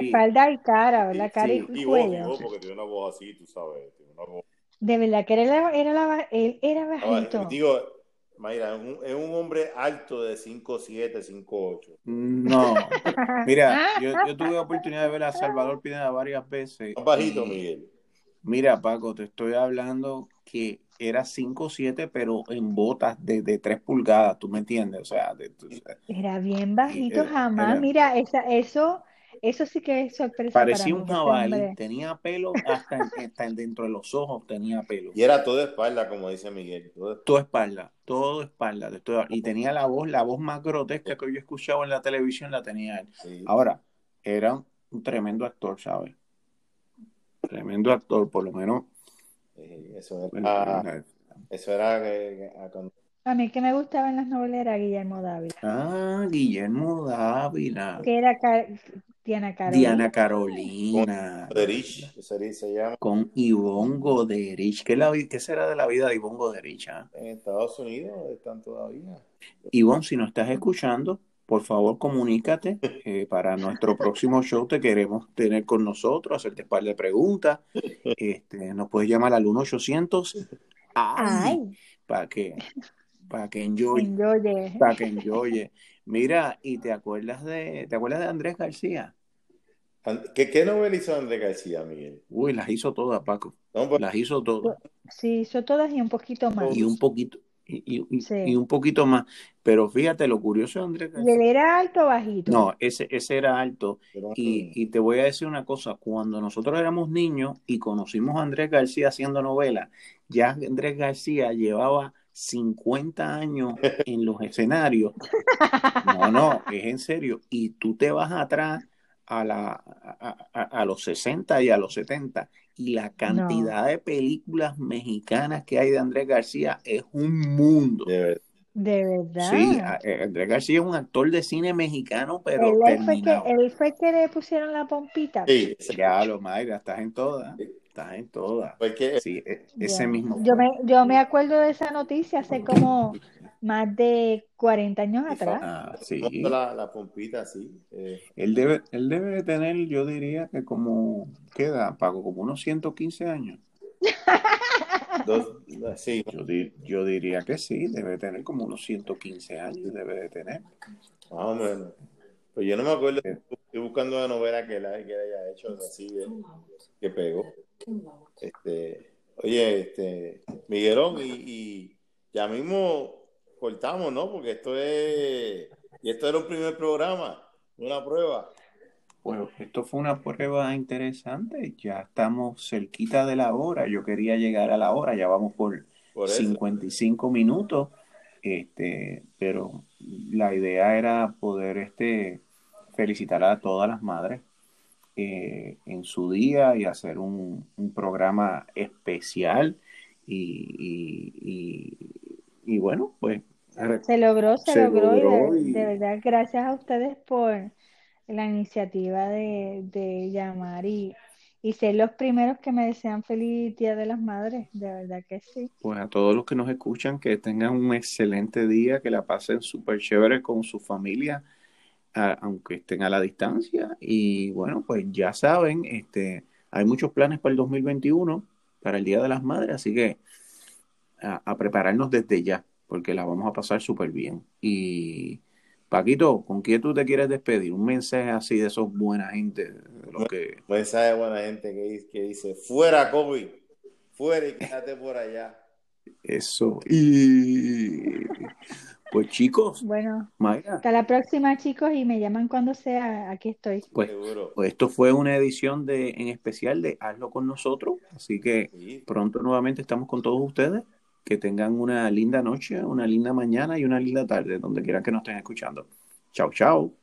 S2: Sí.
S1: espalda y cara, ¿verdad? Cara
S2: Sí.
S1: y
S3: Y vos, y porque tiene una voz así, tú sabes, tiene una voz.
S1: De verdad que era, la- era, la, él era bajito.
S3: Digo, Mayra, es un, es un hombre alto de 5'7, 5'8.
S2: No. Mira, yo, yo tuve la oportunidad de ver a Salvador Pineda varias veces.
S3: Bajito,
S2: y-
S3: Miguel.
S2: Mira, Paco, te estoy hablando que era 5'7", pero en botas de, de 3 pulgadas, ¿tú me entiendes? O sea, de- tú-
S1: Era bien bajito,
S2: Era-
S1: jamás.
S2: era-
S1: Mira, esa, eso, eso sí que es sorpresa
S2: parecía
S1: para mí.
S2: un jabalí, tenía pelo hasta, hasta en dentro de los ojos, tenía pelo.
S3: Y era todo espalda, como dice Miguel. todo
S2: Todo espalda, todo espalda. y tenía la voz, la voz más grotesca que yo he escuchado en la televisión la tenía él.
S3: sí.
S2: Ahora, era un tremendo actor, ¿sabes? Tremendo actor, por lo menos.
S3: Eh, Eso era,
S2: Ah,
S3: eso era eh, ah, cuando-
S1: A mí que me gustaba en las novelas era Guillermo Dávila.
S2: ah, Guillermo Dávila,
S1: Que era Ca- Diana Carolina.
S2: Diana Carolina,
S3: Goderich, se, se llama
S2: con Ivonne Goderich. ¿Qué, la qué será de la vida de Ivonne Goderich? ah?
S3: en Estados Unidos, están todavía.
S2: Ivonne, si nos estás escuchando, por favor comunícate eh, para nuestro próximo show. Te queremos tener con nosotros, hacerte un par de preguntas. Este, nos puedes llamar al 1-800
S1: Ay,
S2: para que, para que enjoy,
S1: enjoye.
S2: para que enjoye. Mira, y te acuerdas de, ¿te acuerdas de Andrés García?
S3: ¿Qué, qué novela hizo Andrés García, Miguel?
S2: Uy, las hizo todas, Paco.
S3: No, pues,
S2: Las hizo todas.
S1: Sí, hizo todas y un poquito más.
S2: Y un poquito, y, y- y-
S1: Sí.
S2: y un poquito más. Pero fíjate, lo curioso de Andrés
S1: ¿Y él
S2: García.
S1: era alto o bajito?
S2: No, ese, ese era alto. Y, y te voy a decir una cosa, cuando nosotros éramos niños y conocimos a Andrés García haciendo novelas, ya Andrés García llevaba 50 años en los escenarios. No, no, es en serio. Y tú te vas atrás a, la, a, a- a los 60 y a los 70 y la cantidad de películas mexicanas que hay de Andrés García es un mundo.
S3: de verdad.
S1: De verdad.
S2: Sí, eh, Andrés García es un actor de cine mexicano, pero
S1: Él, fue que, él fue que le pusieron la pompita.
S3: Sí,
S2: Ya lo, Mayra, estás en todas. Estás en todas.
S3: fue que
S2: Sí, e- ese mismo
S1: Yo me, yo me acuerdo de esa noticia hace como más de 40 años atrás.
S2: Ah, sí.
S3: la, la pompita, sí. Eh,
S2: Él debe, él debe de tener, yo diría que como, ¿qué edad, Paco? Como unos 115 años.
S3: dos, sí,
S2: Yo, di- yo diría que sí, debe tener como unos 115 años, debe de tener.
S3: más o menos. Pues yo no me acuerdo, estoy buscando una novela que, la, que él haya hecho así de- que pegó. Este, oye, este, Miguelón, y, y ya mismo cortamos, ¿no? Porque esto es, y esto era un primer programa, una prueba.
S2: Bueno, esto fue una prueba interesante, ya estamos cerquita de la hora, yo quería llegar a la hora, ya vamos por
S3: Por eso.
S2: 55 minutos, este, pero la idea era poder este, felicitar a todas las madres eh, en su día y hacer un, un programa especial y, y- y- y bueno, pues
S1: Se logró, se,
S2: Se
S1: logró, y de,
S2: y-
S1: de verdad gracias a ustedes por la iniciativa de, de llamar y, y ser los primeros que me desean feliz Día de las Madres, de verdad que sí.
S2: pues a todos los que nos escuchan, que tengan un excelente día, que la pasen súper chévere con su familia, a- aunque estén a la distancia. Y bueno, pues ya saben, este, hay muchos planes para el 2021, para el Día de las Madres, así que a, a prepararnos desde ya, porque la vamos a pasar súper bien. Y Paquito, ¿con quién tú te quieres despedir? Un mensaje así de esos buena gente, de los que...
S3: Mensaje de buena gente que, dice- que dice, fuera COVID, fuera y quédate por allá.
S2: Eso. Y pues chicos,
S1: Bueno,
S2: Mayra.
S1: hasta la próxima chicos y me llaman cuando sea, aquí estoy.
S2: Pues,
S3: Seguro.
S2: pues esto fue una edición de en especial de Hazlo con nosotros, así que
S3: Sí.
S2: pronto nuevamente estamos con todos ustedes. Que tengan una linda noche, una linda mañana y una linda tarde, donde quieran que nos estén escuchando. Chao, chao.